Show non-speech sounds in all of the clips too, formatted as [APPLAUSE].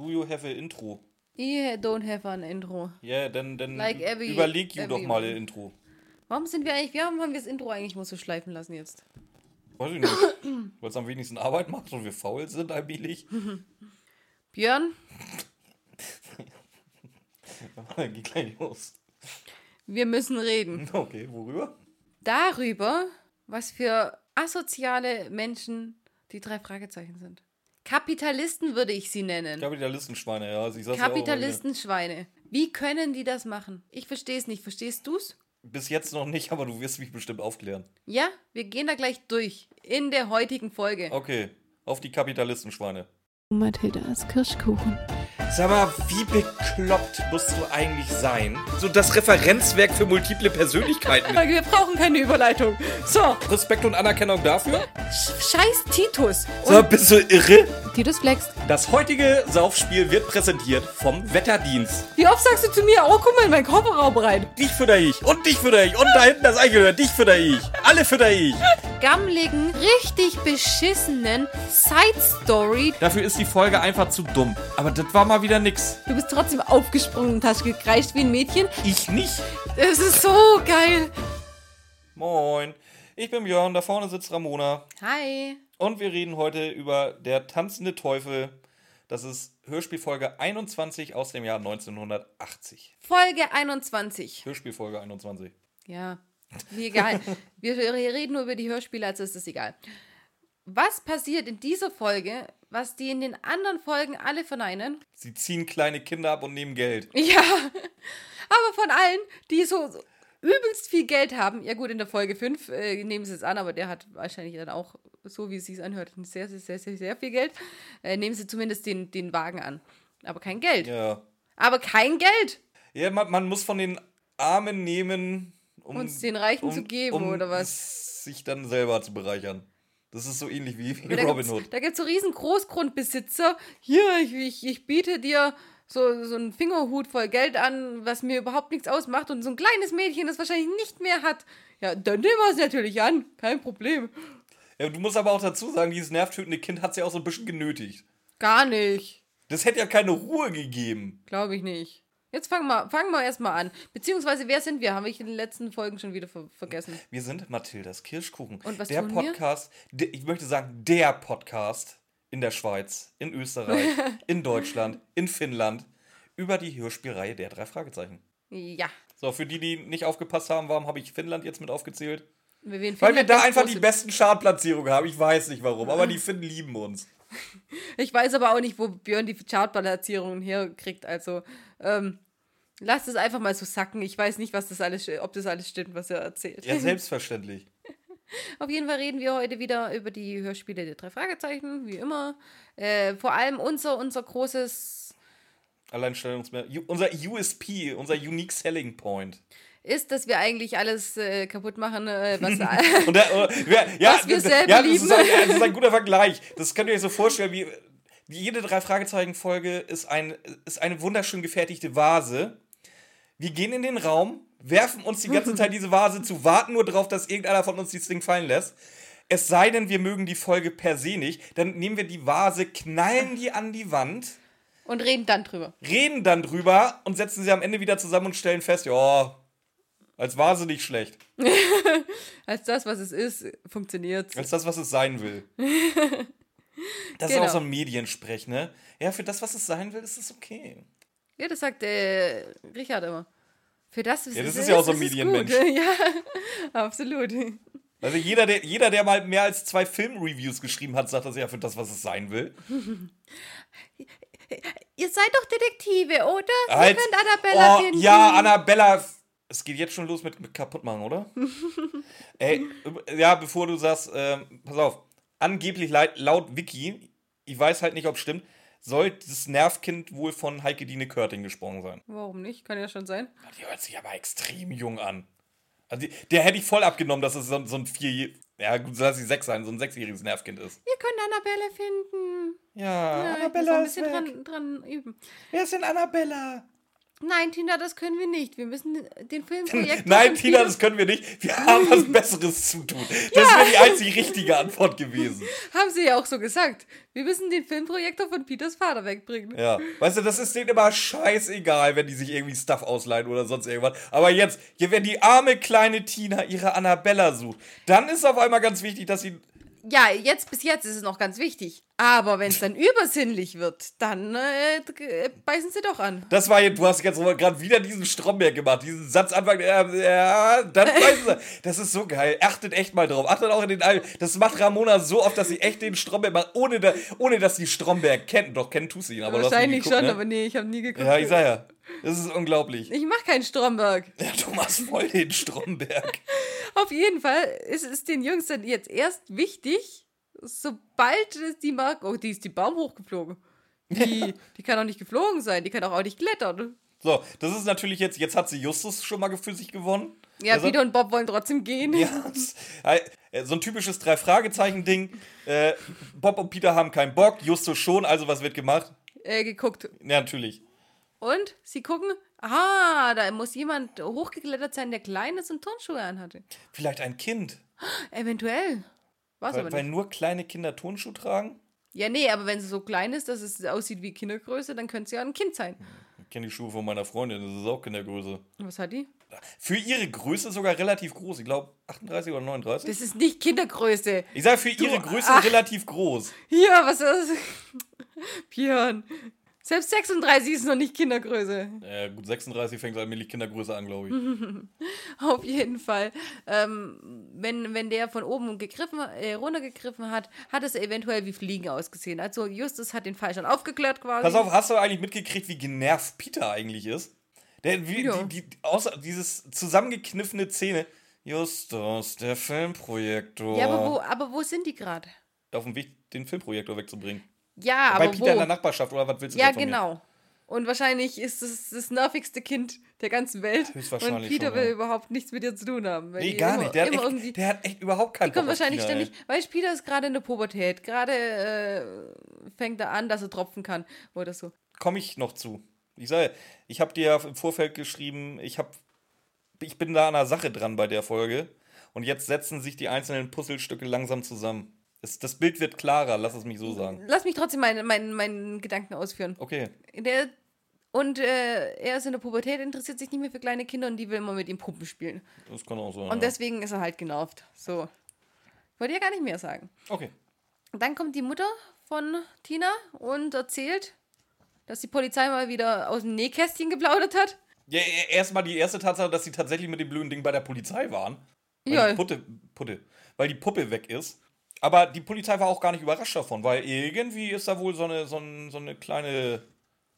Do you have a intro? I don't have an intro. Yeah, dann, dann Like every- überleg you every- doch mal ein Intro. Warum sind wir eigentlich, warum haben wir das Intro eigentlich mal so schleifen lassen jetzt? Weiß ich nicht. [CLEARS THROAT] Weil es am wenigsten Arbeit macht und wir faul sind allmählich. [LAUGHS] Björn, [LAUGHS] Geht gleich los. wir müssen reden. [LAUGHS] Okay, worüber? Darüber, was für asoziale Menschen die drei Fragezeichen sind. Kapitalisten würde ich sie nennen. Kapitalistenschweine, ja. Also. Kapitalistenschweine. Wie können die das machen? Ich verstehe es nicht. Verstehst du's? Bis jetzt noch nicht, aber du wirst mich bestimmt aufklären. Ja, wir gehen da gleich durch. In der heutigen Folge. Okay, auf die Kapitalistenschweine. Mathildas Kirschkuchen. Sag mal, wie bekloppt musst du eigentlich sein? So das Referenzwerk für multiple Persönlichkeiten. [LAUGHS] Wir brauchen keine Überleitung. So, Respekt und Anerkennung dafür. sch- scheiß Titus. Sag mal, bist du irre? Titus flext. Das heutige Saufspiel wird präsentiert vom Wetterdienst. Wie oft sagst du zu mir, oh, guck mal in meinen Kofferraum rein. Dich fütter ich und dich fütter ich und da hinten das Eichhörnchen, dich fütter ich. Alle fütter ich. Gammeligen, richtig beschissenen Side-Story. Dafür ist die Folge einfach zu dumm. Aber das war mal wieder nix. Du bist trotzdem aufgesprungen und hast gekreischt wie ein Mädchen. Ich nicht. Das ist so geil. Moin. Ich bin Björn, da vorne sitzt Ramona. Hi. Und wir reden heute über Der tanzende Teufel. Das ist Hörspielfolge 21 aus dem Jahr 1980. Folge 21. Hörspielfolge 21. Ja, wie egal. Wir reden nur über die Hörspiele, also ist das egal. Was passiert in dieser Folge, was die in den anderen Folgen alle verneinen? Sie ziehen kleine Kinder ab und nehmen Geld. [LAUGHS] Ja, aber von allen, die so, so übelst viel Geld haben, ja gut, in der Folge 5 äh, nehmen sie es an, aber der hat wahrscheinlich dann auch, so wie es sich anhört, sehr, sehr, sehr, sehr, sehr viel Geld, äh, nehmen sie zumindest den, den Wagen an. Aber kein Geld. Ja. Aber kein Geld! Ja, man, man muss von den Armen nehmen, um Uns den Reichen zu geben, oder was? Sich dann selber zu bereichern. Das ist so ähnlich wie, wie Da Robin Hood. da gibt es so riesen Großgrundbesitzer. Hier, ich, ich, ich biete dir so, so einen Fingerhut voll Geld an, was mir überhaupt nichts ausmacht. Und so ein kleines Mädchen, das wahrscheinlich nicht mehr hat. Ja, dann nehmen wir es natürlich an. Kein Problem. Ja, du musst aber auch dazu sagen, dieses nervtötende Kind hat es ja auch so ein bisschen genötigt. Gar nicht. Das hätte ja keine Ruhe gegeben. Glaube ich nicht. Jetzt fangen wir, fangen wir erstmal an. Beziehungsweise, wer sind wir? Habe ich in den letzten Folgen schon wieder ver vergessen. Wir sind Mathildas Kirschkuchen. Und was der tun wir? Podcast, der, ich möchte sagen, der Podcast in der Schweiz, in Österreich, [LAUGHS] in Deutschland, in Finnland über die Hörspielreihe der drei Fragezeichen. Ja. So, für die, die nicht aufgepasst haben, warum habe ich Finnland jetzt mit aufgezählt? Wir Weil wir da einfach die besten Chartplatzierungen haben. Ich weiß nicht warum, aber die [LAUGHS] Finnen lieben uns. Ich weiß aber auch nicht, wo Björn die Chartplatzierungen herkriegt. Also, ähm, lasst es einfach mal so sacken. Ich weiß nicht, was das alles, ob das alles stimmt, was er erzählt. Ja, [LAUGHS] selbstverständlich. Auf jeden Fall reden wir heute wieder über die Hörspiele der drei Fragezeichen, wie immer. Äh, vor allem unser, unser großes Alleinstellungsmerkmal. Unser USP, unser Unique Selling Point. ist, dass wir eigentlich alles äh, kaputt machen, äh, was [LAUGHS] äh, wer- ja, Was wir das- selber ja, das lieben. ist, ein, das ist ein guter Vergleich. Das könnt ihr euch so vorstellen, wie jede drei Fragezeichen Folge ist, ein, ist eine wunderschön gefertigte Vase. Wir gehen in den Raum, werfen uns die ganze Zeit [LAUGHS] diese Vase zu, warten nur darauf, dass irgendeiner von uns dieses Ding fallen lässt. Es sei denn, wir mögen die Folge per se nicht, dann nehmen wir die Vase, knallen die an die Wand, und reden dann drüber. reden dann drüber und setzen sie am Ende wieder zusammen und stellen fest, ja, als Vase nicht schlecht. [LAUGHS] Als das, was es ist, funktioniert Als das, was es sein will. [LAUGHS] Das ist Genau. auch so ein Mediensprech, ne? Ja, für das, was es sein will, ist es okay. Ja, das sagt äh, Richard immer. Für das, was Ja, das es ist ja auch so ein ist Medienmensch. [LAUGHS] Ja, absolut. Also jeder, der, jeder, der mal mehr als zwei Filmreviews geschrieben hat, sagt das ja für das, was es sein will. [LAUGHS] Ihr seid doch Detektive, oder? Als- Ihr könnt Annabella oh, finden. Ja, Annabella. Es geht jetzt schon los mit, mit kaputtmachen, oder? [LAUGHS] Ey, ja, bevor du sagst, ähm, pass auf. Angeblich laut, laut Wiki, ich weiß halt nicht, ob es stimmt, soll das Nervkind wohl von Heike Dine Körting gesprochen sein. Warum nicht? Kann ja schon sein. Die hört sich aber extrem jung an. Also die, der hätte ich voll abgenommen, dass es so, so ein vier, ja gut, lass sie sechs sein, so ein sechsjähriges Nervkind ist. Ihr könnt Annabelle finden. Ja, Ja, Annabella ein ist bisschen weg. dran, dran üben. Wer ist denn Annabella? Nein, Tina, das können wir nicht. Wir müssen den Filmprojekt. [LAUGHS] Nein, Tina, das können wir nicht. Wir haben was Besseres zu tun. Das Ja. wäre die einzig richtige Antwort gewesen. [LAUGHS] Haben sie ja auch so gesagt. Wir müssen den Filmprojektor von Peters Vater wegbringen. Ja, weißt du, das ist denen immer scheißegal, wenn die sich irgendwie Stuff ausleihen oder sonst irgendwas. Aber jetzt, wenn die arme kleine Tina ihre Annabella sucht, dann ist auf einmal ganz wichtig, dass sie. Ja, jetzt bis jetzt ist es noch ganz wichtig. Aber wenn es dann [LAUGHS] übersinnlich wird, dann äh, äh, beißen sie doch an. Das war jetzt, du hast jetzt gerade wieder diesen Stromberg gemacht, diesen Satzanfang, äh, ja, dann weißt du, [LAUGHS] das ist so geil. Achtet echt mal drauf. Achtet auch in den Alben. Das macht Ramona so oft, dass sie echt den Stromberg macht, ohne, da, ohne dass sie Stromberg kennt. Doch, kennen tust du ihn, aber du hast Wahrscheinlich geguckt, schon, ne? aber nee, ich habe nie geguckt. Ja, ich sag ja. Das ist unglaublich. Ich mach keinen Stromberg. [LAUGHS] Ja, du machst voll den Stromberg. [LAUGHS] Auf jeden Fall ist es den Jungs dann jetzt erst wichtig, sobald es die mag. Oh, die ist die Baum hochgeflogen. Die, [LAUGHS] die kann auch nicht geflogen sein, die kann auch, auch nicht klettern. So, das ist natürlich jetzt, jetzt hat sie Justus schon mal für sich gewonnen. Ja, Also- Peter und Bob wollen trotzdem gehen. Ja, äh, so ein typisches Drei-Fragezeichen-Ding. Äh, Bob und Peter haben keinen Bock, Justus schon, also was wird gemacht? Äh, geguckt. Ja, natürlich. Und sie gucken, ah, da muss jemand hochgeklettert sein, der Kleines und Turnschuhe anhatte. Vielleicht ein Kind. Eventuell. Was Weil, aber weil nur kleine Kinder Turnschuh tragen? Ja, nee, aber wenn sie so klein ist, dass es aussieht wie Kindergröße, dann könnte sie ja ein Kind sein. Ich kenne die Schuhe von meiner Freundin, das ist auch Kindergröße. Was hat die? Für ihre Größe sogar relativ groß. Ich glaube 38 oder 39. Das ist nicht Kindergröße. Ich sage für ihre Größe ach. relativ groß. Ja, was ist das? [LAUGHS] Björn. Selbst 36 ist noch nicht Kindergröße. Äh, gut, 36 fängt allmählich Kindergröße an, glaube ich. [LAUGHS] Auf jeden Fall. Ähm, wenn, wenn der von oben gegriffen, äh, runtergegriffen hat, hat es eventuell wie Fliegen ausgesehen. Also Justus hat den Fall schon aufgeklärt quasi. Pass auf, hast du eigentlich mitgekriegt, wie genervt Peter eigentlich ist? Der, wie, Ja. die, die, außer dieses zusammengekniffene Zähne. Justus, der Filmprojektor. Ja, aber wo, aber wo sind die gerade? Auf dem Weg, den Filmprojektor wegzubringen. Ja, Bei aber Peter in der wo? Nachbarschaft, oder was willst du Ja, von mir? genau. Und wahrscheinlich ist es das nervigste Kind der ganzen Welt. Und Peter schon, will ja. überhaupt nichts mit dir zu tun haben. weil Nee, die gar immer, nicht. Der hat, echt, der hat echt überhaupt keinen kommt Bock auf wahrscheinlich ey. ständig, weil Peter ist gerade in der Pubertät. Gerade äh, fängt er an, dass er tropfen kann oder so. Komme ich noch zu. Ich sage, ich habe dir im Vorfeld geschrieben, ich, hab, ich bin da an einer Sache dran bei der Folge. Und jetzt setzen sich die einzelnen Puzzlestücke langsam zusammen. Es, das Bild wird klarer, lass es mich so sagen. Lass mich trotzdem meinen mein, meinen Gedanken ausführen. Okay. Der, und äh, er ist in der Pubertät, interessiert sich nicht mehr für kleine Kinder und die will immer mit ihm Puppen spielen. Das kann auch sein. Und ja. deswegen ist er halt genervt. So. Wollte ja gar nicht mehr sagen. Okay. Dann kommt die Mutter von Tina und erzählt, dass die Polizei mal wieder aus dem Nähkästchen geplaudert hat. Ja, erstmal die erste Tatsache, dass sie tatsächlich mit dem blöden Ding bei der Polizei waren. Weil Ja. die Putte, Putte, weil die Puppe weg ist. Aber die Polizei war auch gar nicht überrascht davon, weil irgendwie ist da wohl so eine, so ein, so eine kleine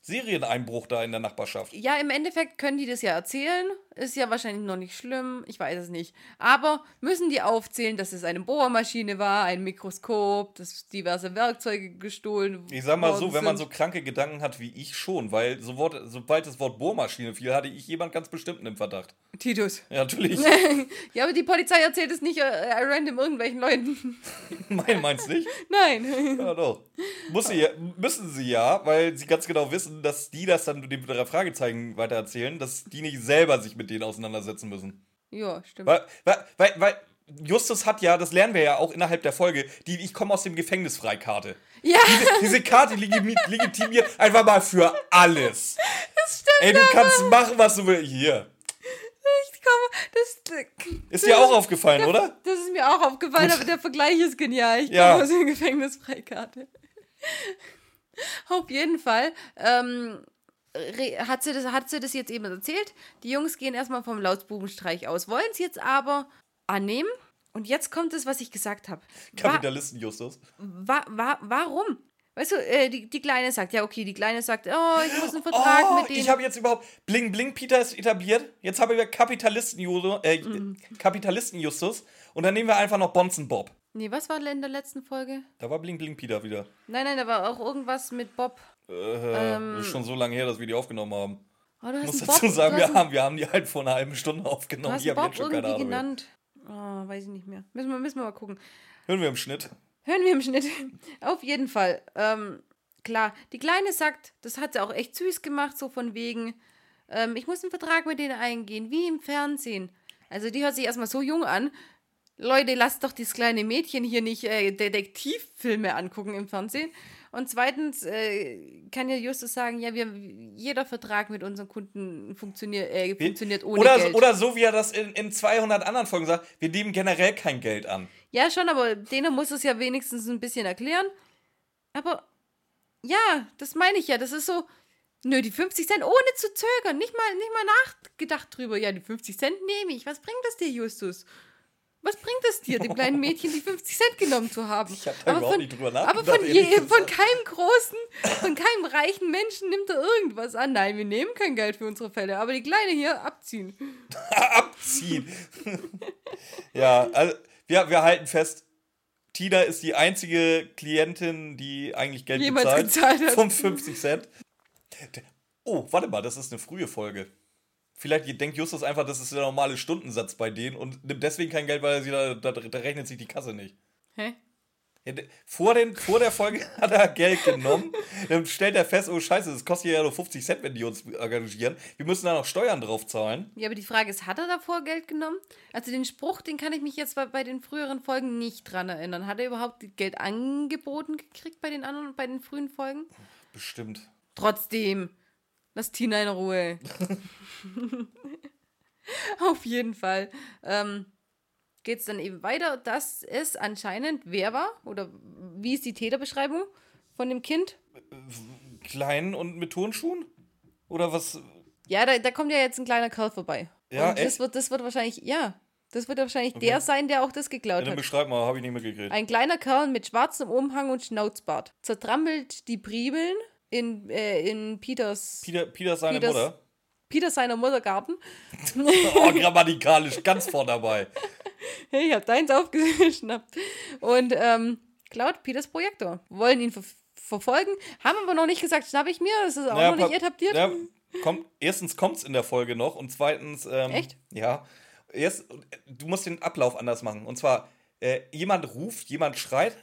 Serieneinbruch da in der Nachbarschaft. Ja, im Endeffekt können die das ja erzählen. Ist ja wahrscheinlich noch nicht schlimm. Ich weiß es nicht. Aber müssen die aufzählen, dass es eine Bohrmaschine war, ein Mikroskop, dass diverse Werkzeuge gestohlen Ich sag mal so, wenn man so kranke Gedanken hat wie ich schon, weil so Wort, sobald das Wort Bohrmaschine fiel, hatte ich jemand ganz bestimmten im Verdacht. Titus. Ja, natürlich. [LAUGHS] Ja, aber die Polizei erzählt es nicht äh, random irgendwelchen Leuten. [LAUGHS] Mein, meinst nicht? [LAUGHS] Nein. Ja, doch. Muss sie müssen sie ja, weil sie ganz genau wissen, dass die das dann dem drei Fragezeichen weitererzählen, dass die nicht selber sich mit denen auseinandersetzen müssen. Ja, stimmt. Weil, weil, weil, Justus hat ja, das lernen wir ja auch innerhalb der Folge, die Ich komme aus dem Gefängnis Freikarte. Ja, Diese, diese Karte legitimiert, einfach mal für alles. [LAUGHS] das stimmt. Ey, du kannst machen, was du willst. Hier. Ich komme, das, Ist dir auch aufgefallen, oder? das ist mir auch aufgefallen, aber der Vergleich ist genial. Ich komme Ja. aus dem Gefängnis Freikarte. Auf jeden Fall ähm, hat, sie das, hat sie das jetzt eben erzählt. Die Jungs gehen erstmal vom Lausbubenstreich aus, wollen es jetzt aber annehmen. Und jetzt kommt es, was ich gesagt habe. Kapitalisten Justus. wa wa warum? Weißt du, äh, die, die Kleine sagt, ja, okay, die Kleine sagt, oh, ich muss einen Vertrag Oh, mit denen. ich habe jetzt überhaupt Bling Bling Peter ist etabliert. Jetzt haben wir Kapitalisten Justus, äh, Mhm. Kapitalisten Justus und dann nehmen wir einfach noch Bonzen Bob. Nee, was war in der letzten Folge? Da war Bling Bling Peter wieder. Nein, nein, da war auch irgendwas mit Bob. Äh, ist schon so lange her, dass wir die aufgenommen haben. Oh, du Ich muss dazu Bob, sagen, du wir haben, wir haben die halt vor einer halben Stunde Du aufgenommen. hast Die haben Bob jetzt schon keine irgendwie genannt. Oh, weiß ich nicht mehr. Müssen wir, müssen wir mal gucken. Hören wir im Schnitt. Hören wir im Schnitt. [LAUGHS] Auf jeden Fall. Ähm, klar, die Kleine sagt, das hat sie auch echt süß gemacht, so von wegen, Ähm, ich muss einen Vertrag mit denen eingehen, wie im Fernsehen. Also die hört sich erstmal so jung an. Leute, lasst doch dieses kleine Mädchen hier nicht äh, Detektivfilme angucken im Fernsehen. Und zweitens äh, kann ja Justus sagen, ja, wir, jeder Vertrag mit unseren Kunden funktioniert, äh, funktioniert ohne oder, Geld. Oder so, wie er das in, in 200 anderen Folgen sagt, wir nehmen generell kein Geld an. Ja, schon, aber denen muss es ja wenigstens ein bisschen erklären. Aber ja, das meine ich ja. Das ist so, nö, die 50 Cent ohne zu zögern. Nicht mal, nicht mal nachgedacht drüber. Ja, die 50 Cent nehme ich. Was bringt das dir, Justus? Was bringt es dir, dem kleinen Mädchen die 50 Cent genommen zu haben? Ich habe da aber überhaupt von, nicht drüber aber nachgedacht. von, ehrlich je, von keinem großen, von keinem reichen Menschen nimmt er irgendwas an. Nein, wir nehmen kein Geld für unsere Fälle, aber die Kleine hier abziehen. [LAUGHS] abziehen. [LAUGHS] ja, also wir, wir halten fest, Tina ist die einzige Klientin, die eigentlich Geld Jemals bezahlt. gezahlt hat. Vom 50 Cent. Oh, warte mal, das ist eine frühe Folge. Vielleicht denkt Justus einfach, das ist der normale Stundensatz bei denen und nimmt deswegen kein Geld, weil da, da, da rechnet sich die Kasse nicht. Hä? Ja, Vor, den, vor der Folge [LAUGHS] hat er Geld genommen. Dann stellt er fest, oh Scheiße, das kostet ja nur 50 Cent, wenn die uns engagieren. Wir müssen da noch Steuern drauf zahlen. Ja, aber die Frage ist, hat er davor Geld genommen? Also den Spruch, den kann ich mich jetzt bei, bei den früheren Folgen nicht dran erinnern. Hat er überhaupt Geld angeboten gekriegt bei den anderen, bei den frühen Folgen? Bestimmt. Trotzdem, lass Tina in Ruhe. [LAUGHS] Auf jeden Fall. Ähm, Geht es dann eben weiter, dass es anscheinend wer war? Oder wie ist die Täterbeschreibung von dem Kind? Klein und mit Turnschuhen? Oder was? Ja, da, da kommt ja jetzt ein kleiner Kerl vorbei. Ja, Und das echt? wird, das wird wahrscheinlich, ja, das wird wahrscheinlich der sein, der auch das geklaut Dann hat. beschreib mal, habe ich nicht mitgekriegt. Ein kleiner Kerl mit schwarzem Umhang und Schnauzbart zertrampelt die Bribeln in, äh, in Peters, Peter, Peter ist seine Peters- Mutter. Peter seiner Mutter Garten. [LAUGHS] Oh, grammatikalisch, ganz vorne dabei. Hey, [LAUGHS] ich hab deins aufgeschnappt. Und ähm, klaut Peters Projektor. Wollen ihn ver verfolgen, haben aber noch nicht gesagt, schnapp ich mir. Das ist auch Naja, noch nicht etabliert. Ja, kommt, erstens kommt es in der Folge noch und zweitens. Ähm, Echt? Ja. Erst, du musst den Ablauf anders machen. Und zwar, äh, jemand ruft, jemand schreit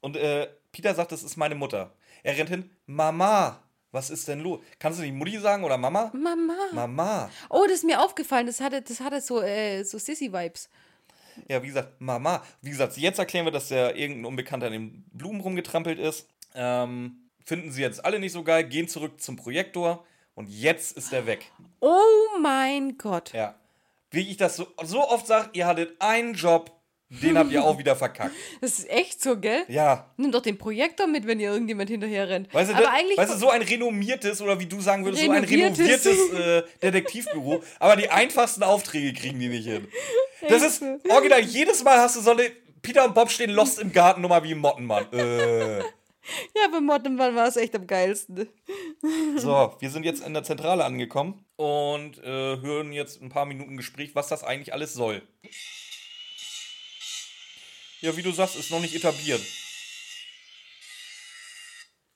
und äh, Peter sagt, das ist meine Mutter. Er rennt hin, Mama, was ist denn los? Kannst du nicht Mutti sagen oder Mama? Mama. Mama. Oh, das ist mir aufgefallen. Das hatte, das hatte so, äh, so Sissy-Vibes. Ja, wie gesagt, Mama. Wie gesagt, jetzt erklären wir, dass der irgendein Unbekannter in den Blumen rumgetrampelt ist. Ähm, finden sie jetzt alle nicht so geil, gehen zurück zum Projektor und jetzt ist er weg. Oh mein Gott. Ja. Wie ich das so, so oft sage, ihr hattet einen Job, den habt ihr auch wieder verkackt. [LAUGHS] Das ist echt so, gell? Ja. Nimm doch den Projektor mit, wenn ihr irgendjemand hinterher rennt. Weißt du, aber das, eigentlich. weißt du, so ein renommiertes oder wie du sagen würdest, so ein Renoviertes. [LAUGHS] äh, Detektivbüro, aber die einfachsten Aufträge kriegen die nicht hin. [LAUGHS] Das ist original, jedes Mal hast du so eine Peter und Bob stehen lost im Garten, Nummer wie im Mottenmann. Äh. ja, beim Mottenmann war es echt am geilsten. So, wir sind jetzt in der Zentrale angekommen und äh, hören jetzt ein paar Minuten Gespräch, was das eigentlich alles soll. Ja, wie du sagst, ist noch nicht etabliert.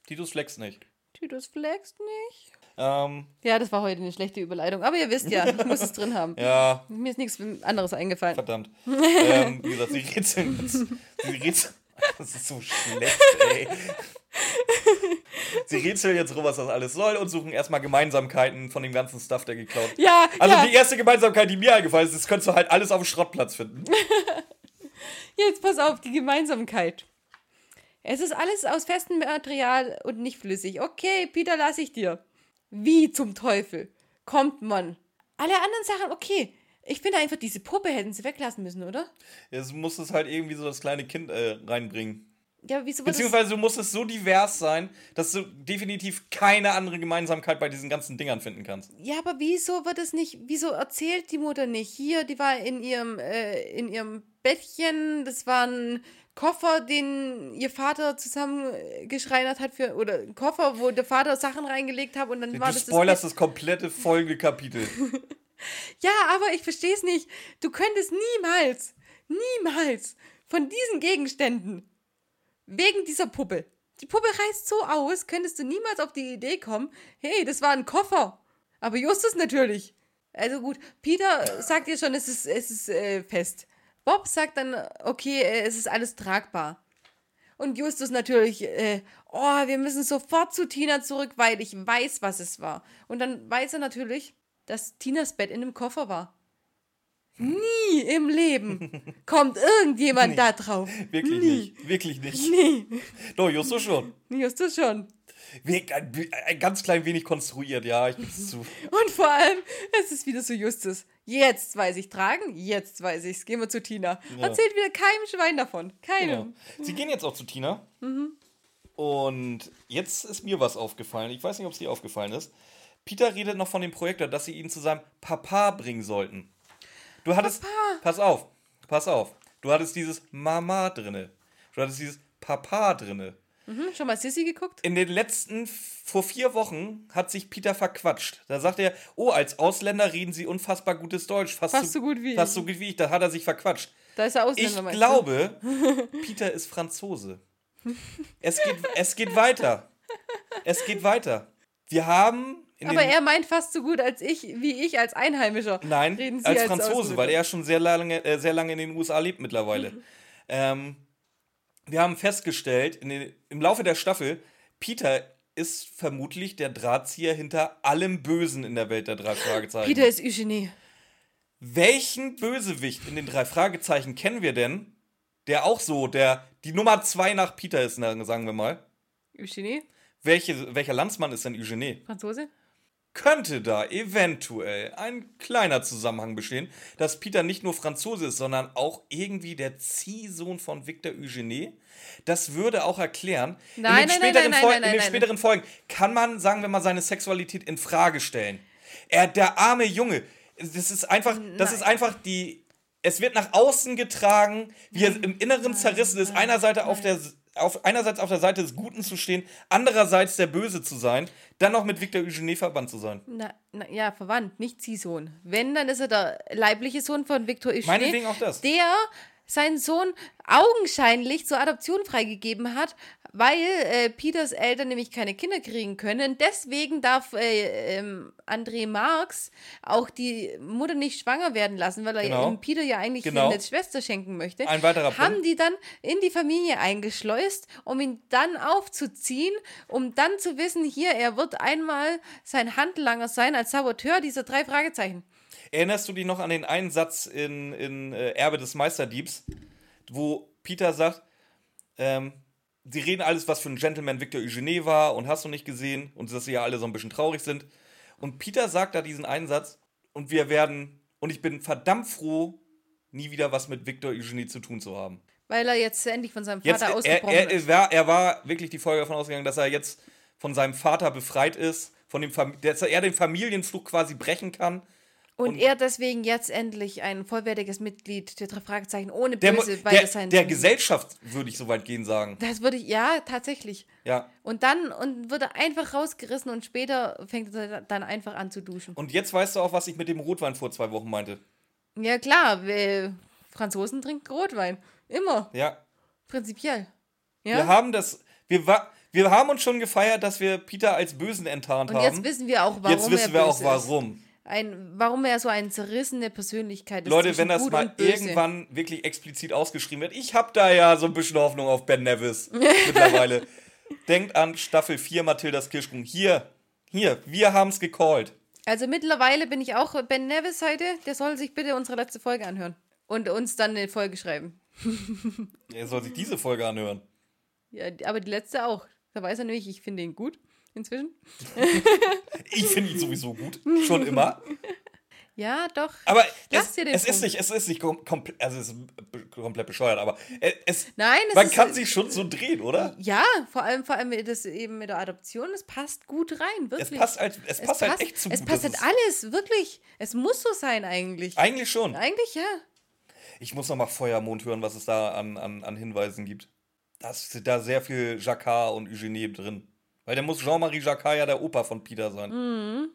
Titus flex nicht. Titus flext nicht. Ähm, Ja, das war heute eine schlechte Überleitung. Aber ihr wisst ja, [LAUGHS] ich muss es drin haben. ja, Mir ist nichts anderes eingefallen. verdammt. ähm, wie gesagt, sie rätseln jetzt. Sie rätseln. [LAUGHS] Das ist so schlecht, ey. Sie rätseln jetzt rum, was das alles soll und suchen erstmal Gemeinsamkeiten von dem ganzen Stuff, der geklaut Ja, Also ja. die erste Gemeinsamkeit, die mir eingefallen ist, das könntest du halt alles auf dem Schrottplatz finden. [LAUGHS] Jetzt pass auf, die Gemeinsamkeit. Es ist alles aus festem Material und nicht flüssig. Okay, Peter, lass ich dir. Wie zum Teufel kommt man? Alle anderen Sachen, okay. Ich finde einfach, diese Puppe hätten sie weglassen müssen, oder? Jetzt musst es halt irgendwie so das kleine Kind äh, reinbringen. Ja, wieso. Beziehungsweise du musst es so divers sein, dass du definitiv keine andere Gemeinsamkeit bei diesen ganzen Dingern finden kannst. Ja, aber wieso wird es nicht... Wieso erzählt die Mutter nicht? Hier, die war in ihrem, äh, in ihrem Bettchen. Das war ein Koffer, den ihr Vater zusammengeschreinert hat für... Oder ein Koffer, wo der Vater Sachen reingelegt hat und dann Du war das... das spoilerst das komplette folgende Kapitel. [LAUGHS] Ja, aber ich verstehe es nicht. Du könntest niemals, niemals von diesen Gegenständen, wegen dieser Puppe, die Puppe reißt so aus, könntest du niemals auf die Idee kommen, hey, das war ein Koffer. Aber Justus natürlich. Also gut, Peter sagt ja schon, es ist, es ist äh, fest. Bob sagt dann, okay, äh, es ist alles tragbar. Und Justus natürlich, äh, oh, wir müssen sofort zu Tina zurück, weil ich weiß, was es war. Und dann weiß er natürlich, dass Tinas Bett in dem Koffer war. Nie im Leben [LAUGHS] kommt irgendjemand Nee. da drauf. Wirklich Nie. nicht. Wirklich nicht. [LAUGHS] Nie. Doch, Justo schon. Justus schon. Ein, ein ganz klein wenig konstruiert, ja, ich gebe es zu. [LAUGHS] Und vor allem, es ist wieder so Justus. Jetzt weiß ich tragen, jetzt weiß ich's. Gehen wir zu Tina. Ja. Erzählt wieder keinem Schwein davon. Keinem. Genau. Sie gehen jetzt auch zu Tina. Mhm. Und jetzt ist mir was aufgefallen. Ich weiß nicht, ob es dir aufgefallen ist. Peter redet noch von dem Projektor, dass sie ihn zu seinem Papa bringen sollten. Du hattest. Pass auf, pass auf. Du hattest dieses Mama drinne. Du hattest dieses Papa drinne. Mhm, schon mal Sissy geguckt? In den letzten, vor vier Wochen hat sich Peter verquatscht. Da sagt er, oh, als Ausländer reden sie unfassbar gutes Deutsch. Fast, Fast so gut wie Fast ich. so gut wie ich. Da hat er sich verquatscht. Da ist er Ausländer, Ich glaube, [LAUGHS] Peter ist Franzose. Es geht, es geht weiter. Es geht weiter. Wir haben? Aber er meint fast so gut als ich, wie ich als Einheimischer. nein, Reden Sie als als Franzose, Ausländer. weil er schon sehr lange, äh, sehr lange in den USA lebt mittlerweile. Ähm, wir haben festgestellt, den, im Laufe der Staffel, Peter ist vermutlich der Drahtzieher hinter allem Bösen in der Welt der drei Fragezeichen. Peter ist Eugenie. Welchen Bösewicht in den drei Fragezeichen kennen wir denn, der auch so der die Nummer zwei nach Peter ist, sagen wir mal? Eugenie? Welche, welcher Landsmann ist denn Eugene? Franzose? Könnte da eventuell ein kleiner Zusammenhang bestehen, dass Peter nicht nur Franzose ist, sondern auch irgendwie der Ziehsohn von Victor Eugene? Das würde auch erklären, Nein, in den nein, nein, späteren, nein, Fol- nein, in den späteren Folgen kann man, sagen wir mal, seine Sexualität in Frage stellen. Er, der arme Junge, das ist einfach, das ist einfach die, es wird nach außen getragen, wie er im Inneren zerrissen. Ist, einerseits auf der, auf, einerseits auf der Seite des Guten zu stehen, andererseits der Böse zu sein, dann noch mit Victor Eugene verbannt zu sein. Na, na, ja, verwandt, nicht Ziehsohn. Wenn, dann ist er der leibliche Sohn von Victor Eugene. Meinetwegen auch das. Der seinen Sohn augenscheinlich zur Adoption freigegeben hat, weil äh, Peters Eltern nämlich keine Kinder kriegen können. Deswegen darf äh, ähm, André Marx auch die Mutter nicht schwanger werden lassen, weil er Genau. ihm Peter ja eigentlich Genau. eine Schwester schenken möchte. Ein weiterer Haben Punkt. die dann in die Familie eingeschleust, um ihn dann aufzuziehen, um dann zu wissen, hier, er wird einmal sein Handlanger sein als Saboteur dieser drei Fragezeichen. Erinnerst du dich noch an den einen Satz in, in äh, Erbe des Meisterdiebs, wo Peter sagt, ähm, sie reden alles, was für ein Gentleman Victor Eugene war und hast du nicht gesehen und dass sie ja alle so ein bisschen traurig sind. Und Peter sagt da diesen einen Satz und wir werden, und ich bin verdammt froh, nie wieder was mit Victor Eugene zu tun zu haben. Weil er jetzt endlich von seinem Jetzt, Vater er, ausgebrochen er, ist. er, war, er war wirklich die Folge davon ausgegangen, dass er jetzt von seinem Vater befreit ist, von dem Fam dass er den Familienfluch quasi brechen kann. Und, und- er deswegen jetzt endlich ein vollwertiges Mitglied der drei Fragezeichen ohne Der, Böse, weil der, das sein der Gesellschaft würde ich so weit gehen sagen. Das würde ich, ja, tatsächlich. Ja. Und dann und wird er einfach rausgerissen und später fängt er dann einfach an zu duschen. Und jetzt weißt du auch, was ich mit dem Rotwein vor zwei Wochen meinte. Ja, klar, wir Franzosen trinken Rotwein. Immer. Ja. Prinzipiell. Wir Ja. haben das. Wir, wir haben uns schon gefeiert, dass wir Peter als Bösen enttarnt Und haben. jetzt wissen wir auch, warum Jetzt wissen wir auch warum. Ist. Ein, warum er so eine zerrissene Persönlichkeit ist. Leute, wenn das mal irgendwann wirklich explizit ausgeschrieben wird, ich habe da ja so ein bisschen Hoffnung auf Ben Nevis [LAUGHS] mittlerweile. Denkt an Staffel 4 Mathildas Kirschkuchen. Hier, hier, wir haben es gecallt. Also mittlerweile bin ich auch Ben Nevis Seite. Der soll sich bitte unsere letzte Folge anhören. Und uns dann eine Folge schreiben. [LAUGHS] Er soll sich diese Folge anhören. Ja, aber die letzte auch. Da weiß er nämlich, ich finde ihn gut inzwischen. [LAUGHS] Ich finde ihn sowieso gut. Schon immer. Ja, doch. Aber Lass es, es ist nicht, es ist nicht kom komplett, also es ist komplett bescheuert, aber es, es Nein, es man ist, kann sich schon so drehen, oder? Ja, vor allem, vor allem das eben mit der Adoption, es passt gut rein, wirklich. Es passt halt, es passt halt echt zu Es gut. passt halt alles, wirklich. Es muss so sein eigentlich. Eigentlich schon. Eigentlich ja. Ich muss noch mal Feuermond hören, was es da an, an, an Hinweisen gibt. Da ist da sehr viel Jacquard und Eugenie drin. Weil der muss Jean-Marie Jacquard ja der Opa von Peter sein. Mhm.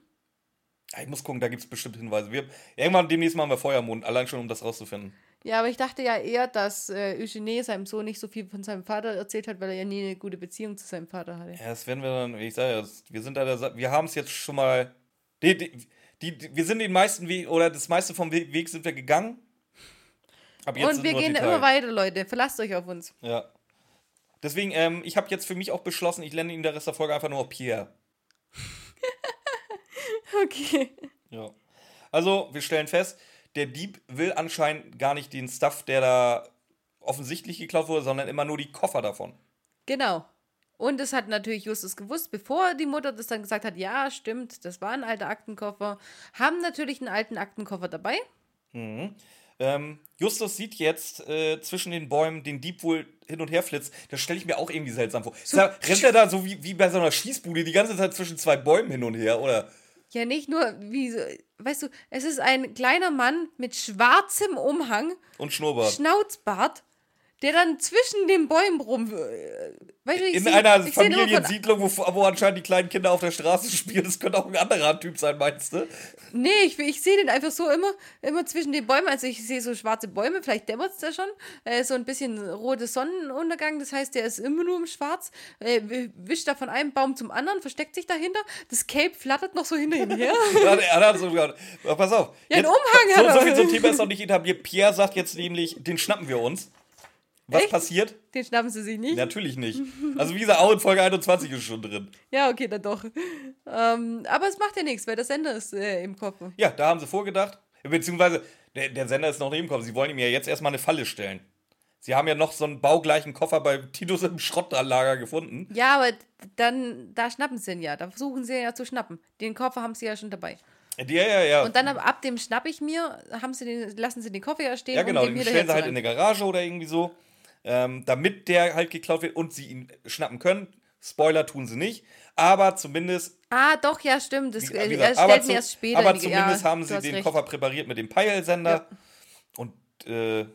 Ja, Ich muss gucken, da gibt es bestimmt Hinweise. Wir, irgendwann demnächst machen wir Feuermond, allein schon, um das rauszufinden. Ja, aber ich dachte ja eher, dass äh, Eugenie seinem Sohn nicht so viel von seinem Vater erzählt hat, weil er ja nie eine gute Beziehung zu seinem Vater hatte. Ja, das werden wir dann, wie ich sage, ja, das- wir sind da, der, wir haben es jetzt schon mal, die, die, die, wir sind den meisten Weg, oder das meiste vom Weg sind wir gegangen. Und sind wir gehen immer weiter, Leute. Verlasst euch auf uns. Ja. Deswegen, ähm, ich habe jetzt für mich auch beschlossen, ich nenne ihn der Rest der Folge einfach nur Pierre. [LAUGHS] Okay. Ja. Also, wir stellen fest, der Dieb will anscheinend gar nicht den Stuff, der da offensichtlich geklaut wurde, sondern immer nur die Koffer davon. Genau. Und es hat natürlich Justus gewusst, bevor die Mutter das dann gesagt hat, ja, stimmt, das war ein alter Aktenkoffer, haben natürlich einen alten Aktenkoffer dabei. Ähm, Justus sieht jetzt äh, zwischen den Bäumen den Dieb wohl hin und her flitzt. Das stelle ich mir auch irgendwie seltsam vor. Da, rennt er da so wie, wie bei so einer Schießbude die ganze Zeit zwischen zwei Bäumen hin und her, oder? Ja, nicht nur, wie, so- weißt du, es ist ein kleiner Mann mit schwarzem Umhang, Und Schnurrbart. Schnauzbart, der dann zwischen den Bäumen rum. äh, Weißt du, ich In seh- einer Familiensiedlung, wo, wo anscheinend die kleinen Kinder auf der Straße spielen. Das könnte auch ein anderer Typ sein, meinst du? Nee, ich, ich sehe den einfach so immer, immer zwischen den Bäumen. Also ich sehe so schwarze Bäume, vielleicht dämmert es da schon. Äh, so ein bisschen roter Sonnenuntergang, das heißt, der ist immer nur im Schwarz. Äh, wi- wischt da von einem Baum zum anderen, versteckt sich dahinter. Das Cape flattert noch so hinter ihm her. [LAUGHS] Ja, er hat so gesagt, "Ja, pass auf. Ja, einen Umhang so, hat so er. viel zum Thema ist noch nicht etabliert. Pierre sagt jetzt nämlich, den schnappen wir uns. Was Echt? passiert? Den schnappen sie sich nicht. Natürlich nicht. Also wie gesagt, auch in Folge 21 ist schon drin. Ja, okay, dann doch. Ähm, aber es macht ja nichts, weil der Sender ist äh, im Kopf. Ja, da haben sie vorgedacht. Beziehungsweise, der, der Sender ist noch neben Kopf. Sie wollen ihm ja jetzt erstmal eine Falle stellen. Sie haben ja noch so einen baugleichen Koffer bei Titus im Schrottanlager gefunden. Ja, aber dann, da schnappen sie ihn ja. Da versuchen sie ihn ja zu schnappen. Den Koffer haben sie ja schon dabei. Ja, ja, ja. Und dann ab, ab dem schnapp ich mir, haben sie den, lassen sie den Koffer ja stehen ja, genau. Den den stellen sie halt in eine Garage oder irgendwie so. Ähm, damit der halt geklaut wird und sie ihn schnappen können. Spoiler tun sie nicht. Aber zumindest Ah, doch, ja, stimmt. Das, Wie äh, gesagt, aber stellt mir erst später. Aber zumindest ja, haben sie den recht. Koffer präpariert mit dem Peilsender und äh,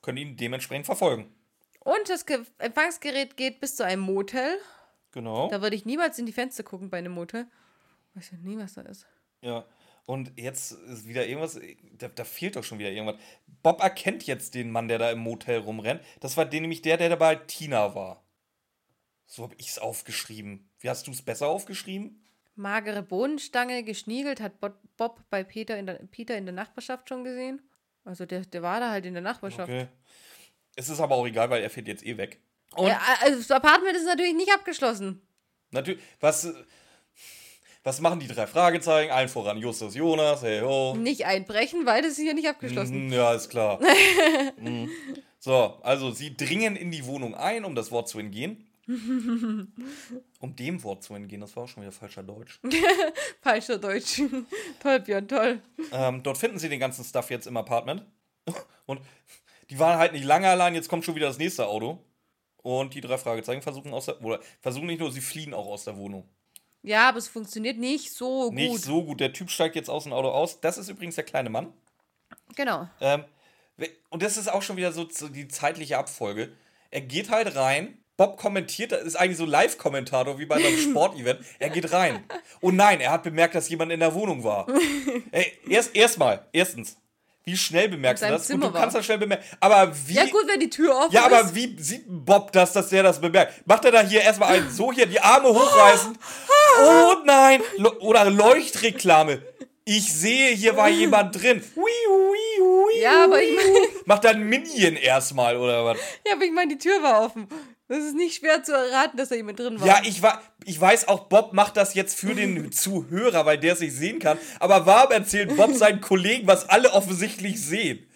können ihn dementsprechend verfolgen. Und das Ge Empfangsgerät geht bis zu einem Motel. Genau. Da würde ich niemals in die Fenster gucken bei einem Motel. Weiß ja nie, was da ist. Ja. Und jetzt ist wieder irgendwas, da, da fehlt doch schon wieder irgendwas. Bob erkennt jetzt den Mann, der da im Motel rumrennt. Das war den, nämlich der, der dabei Tina war. So habe ich es aufgeschrieben. Wie hast du es besser aufgeschrieben? Magere Bohnenstange, geschniegelt, hat Bob, bei Peter in, der, Peter in der Nachbarschaft schon gesehen. Also der, der war da halt in der Nachbarschaft. Okay. Es ist aber auch egal, weil er fährt jetzt eh weg. Und Ja, also das Apartment ist natürlich nicht abgeschlossen. natürlich, was, was machen die drei Fragezeichen? Allen voran Justus Jonas, hey ho. Nicht einbrechen, weil das ist hier nicht abgeschlossen. Mhm, Ja, ist klar. [LAUGHS] Mhm. So, also sie dringen in die Wohnung ein, um das Wort zu entgehen. [LAUGHS] Um dem Wort zu entgehen, das war auch schon wieder falscher Deutsch. [LAUGHS] Falscher Deutsch. toll, Björn, toll. Ähm, dort finden sie den ganzen Stuff jetzt im Apartment. Und die waren halt nicht lange allein, jetzt kommt schon wieder das nächste Auto. Und die drei Fragezeichen versuchen aus der, oder versuchen nicht nur, sie fliehen auch aus der Wohnung. Ja, aber es funktioniert nicht so gut. Nicht so gut. Der Typ steigt jetzt aus dem Auto aus. Das ist übrigens der kleine Mann. Genau. Ähm, und das ist auch schon wieder so, die zeitliche Abfolge. Er geht halt rein. Bob kommentiert, das ist eigentlich so Live-Kommentator wie bei einem [LAUGHS] Sportevent. Er geht rein. Und nein, er hat bemerkt, dass jemand in der Wohnung war. [LAUGHS] Ey, erst erstmal, erstens, wie schnell bemerkst du das? Zimmer und du kannst das schnell bemerken. Aber wie. Ja, gut, wenn die Tür offen Ja, aber ist. wie sieht Bob das, dass der das bemerkt? Macht er da hier erstmal einen so hier die Arme hochreißen? [LAUGHS] Oh nein! Oder Leuchtreklame. Ich sehe, hier war jemand drin. Hui, hui, hui, Ja, aber ich meine, Macht dann Minion erstmal oder was? ja, aber ich meine, die Tür war offen. Das ist nicht schwer zu erraten, dass da jemand drin war. Ja, ich, wa ich weiß auch, Bob macht das jetzt für den [LAUGHS] Zuhörer, weil der es nicht sehen kann. Aber warum erzählt Bob seinen [LAUGHS] Kollegen, was alle offensichtlich sehen?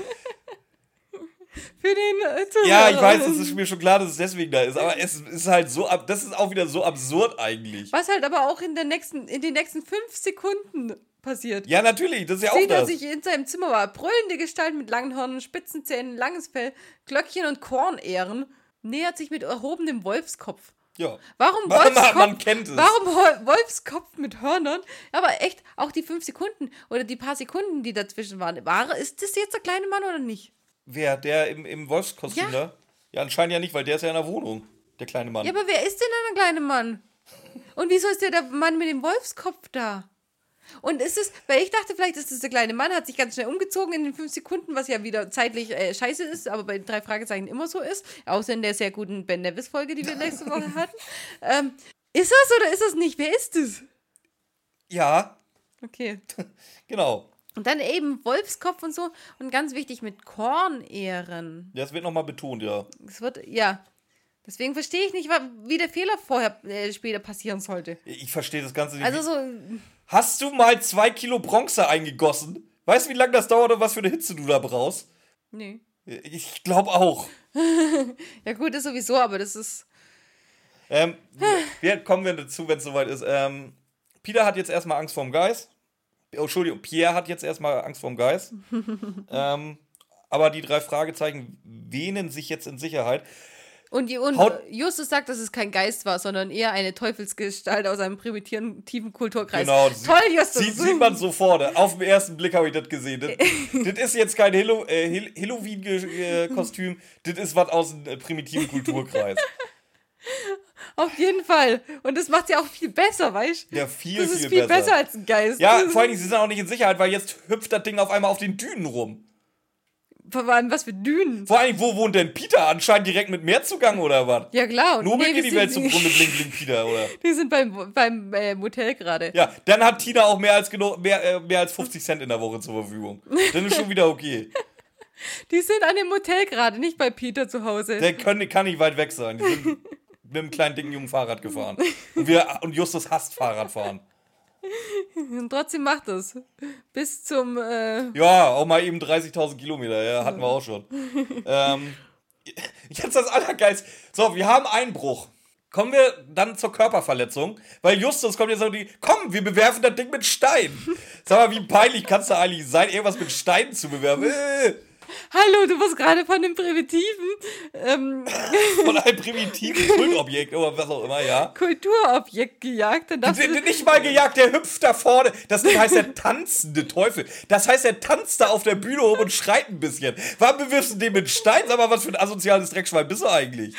Für den äh, Zuhörer. Ja, ich weiß, es ist mir schon klar, dass es deswegen da ist. Aber es ist halt so, ab das ist auch wieder so absurd eigentlich. Was halt aber auch in, der nächsten, in den nächsten fünf Sekunden passiert. Ja, natürlich, das ist ja auch Sieht, dass das. ich in seinem Zimmer war. Brüllende Gestalt mit langen Hörnern, spitzen Zähnen, langes Fell, Glöckchen und Kornähren nähert sich mit erhobenem Wolfskopf. Ja. Warum [LAUGHS] Wolfskopf? man kennt es. Warum Wolfskopf mit Hörnern? Aber echt, auch die fünf Sekunden oder die paar Sekunden, die dazwischen waren. War, ist das jetzt der kleine Mann oder nicht? Wer? Der im, im Wolfskostüm Ja. da? Ja, anscheinend ja nicht, weil der ist ja in der Wohnung. Der kleine Mann. Ja, aber wer ist denn dann der kleine Mann? Und wieso ist der, der Mann mit dem Wolfskopf da? Und ist es, weil ich dachte, vielleicht ist es der kleine Mann, hat sich ganz schnell umgezogen in den fünf Sekunden, was ja wieder zeitlich äh, scheiße ist, aber bei drei Fragezeichen immer so ist. Außer in der sehr guten Ben Nevis-Folge, die wir nächste Woche [LAUGHS] hatten. Ähm, ist das oder ist das nicht? Wer ist es? ja, Okay. [LAUGHS] genau. Und dann eben Wolfskopf und so. Und ganz wichtig mit Kornehren. Das wird nochmal betont, ja. Es wird, ja. Deswegen verstehe ich nicht, wie der Fehler vorher äh, später passieren sollte. Ich verstehe das Ganze nicht. Also so, Hast du mal zwei Kilo Bronze eingegossen? Weißt du, wie lange das dauert und was für eine Hitze du da brauchst? nee. Ich glaube auch. [LAUGHS] Ja gut, ist sowieso, aber das ist. Ähm, wir kommen wir dazu, wenn es soweit ist. Ähm, Peter hat jetzt erstmal Angst vorm Geist. Oh, Entschuldigung, Pierre hat jetzt erstmal Angst vorm Geist. [LAUGHS] ähm, aber die drei Fragezeichen wähnen sich jetzt in Sicherheit. Und, und Haut- Justus sagt, dass es kein Geist war, sondern eher eine Teufelsgestalt aus einem primitiven tiefen Kulturkreis. Genau. Toll, Justus. Sieht, sieht man sofort. Auf den ersten Blick habe ich das gesehen. Das, [LAUGHS] das ist jetzt kein Hallo- äh, Halloween-Kostüm. Das ist was aus äh, primitiven Kulturkreis. Auf jeden Fall. Und das macht sie auch viel besser, weißt du? Ja, viel, Das ist viel, besser. besser. als ein Geist. Ja, vor allem, sie sind auch nicht in Sicherheit, weil jetzt hüpft das Ding auf einmal auf den Dünen rum. Vor allem, was für Dünen. Vor allem, wo wohnt denn Peter? Anscheinend direkt mit Meerzugang oder was? Ja, klar. Nur nee, wir geht die Welt zum Grunde bling bling Peter, oder? [LAUGHS] Die sind beim, beim äh, Motel gerade. Ja, dann hat Tina auch mehr als genug, mehr, äh, mehr als 50 Cent in der Woche zur Verfügung. Dann ist schon wieder okay. [LAUGHS] Die sind an dem Motel gerade, nicht bei Peter zu Hause. Der können, kann nicht weit weg sein. Die sind [LAUGHS] mit einem kleinen, dicken, jungen Fahrrad gefahren. Und, wir, und Justus hasst Fahrradfahren. [LAUGHS] Und trotzdem macht es. Bis zum. Äh, Ja, auch mal eben 30.000 Kilometer, ja, hatten wir auch schon. ähm, jetzt das Allergeist. So, wir haben Einbruch. Kommen wir dann zur Körperverletzung, weil Justus kommt jetzt auf die, komm, wir bewerfen das Ding mit Stein. Sag mal, wie peinlich kannst du eigentlich sein, irgendwas mit Steinen zu bewerfen? Hallo, du wirst gerade von dem primitiven ähm, [LAUGHS] von einem primitiven [LAUGHS] Kultobjekt oder was auch immer, ja. Kulturobjekt gejagt. Dann Nicht mal gejagt, der hüpft da vorne. Das heißt der [LAUGHS] tanzende Teufel. Das heißt, er tanzt da auf der Bühne rum und schreit ein bisschen. Warum bewirfst du den mit Stein? Sag mal, was für ein asoziales Dreckschwein bist du eigentlich?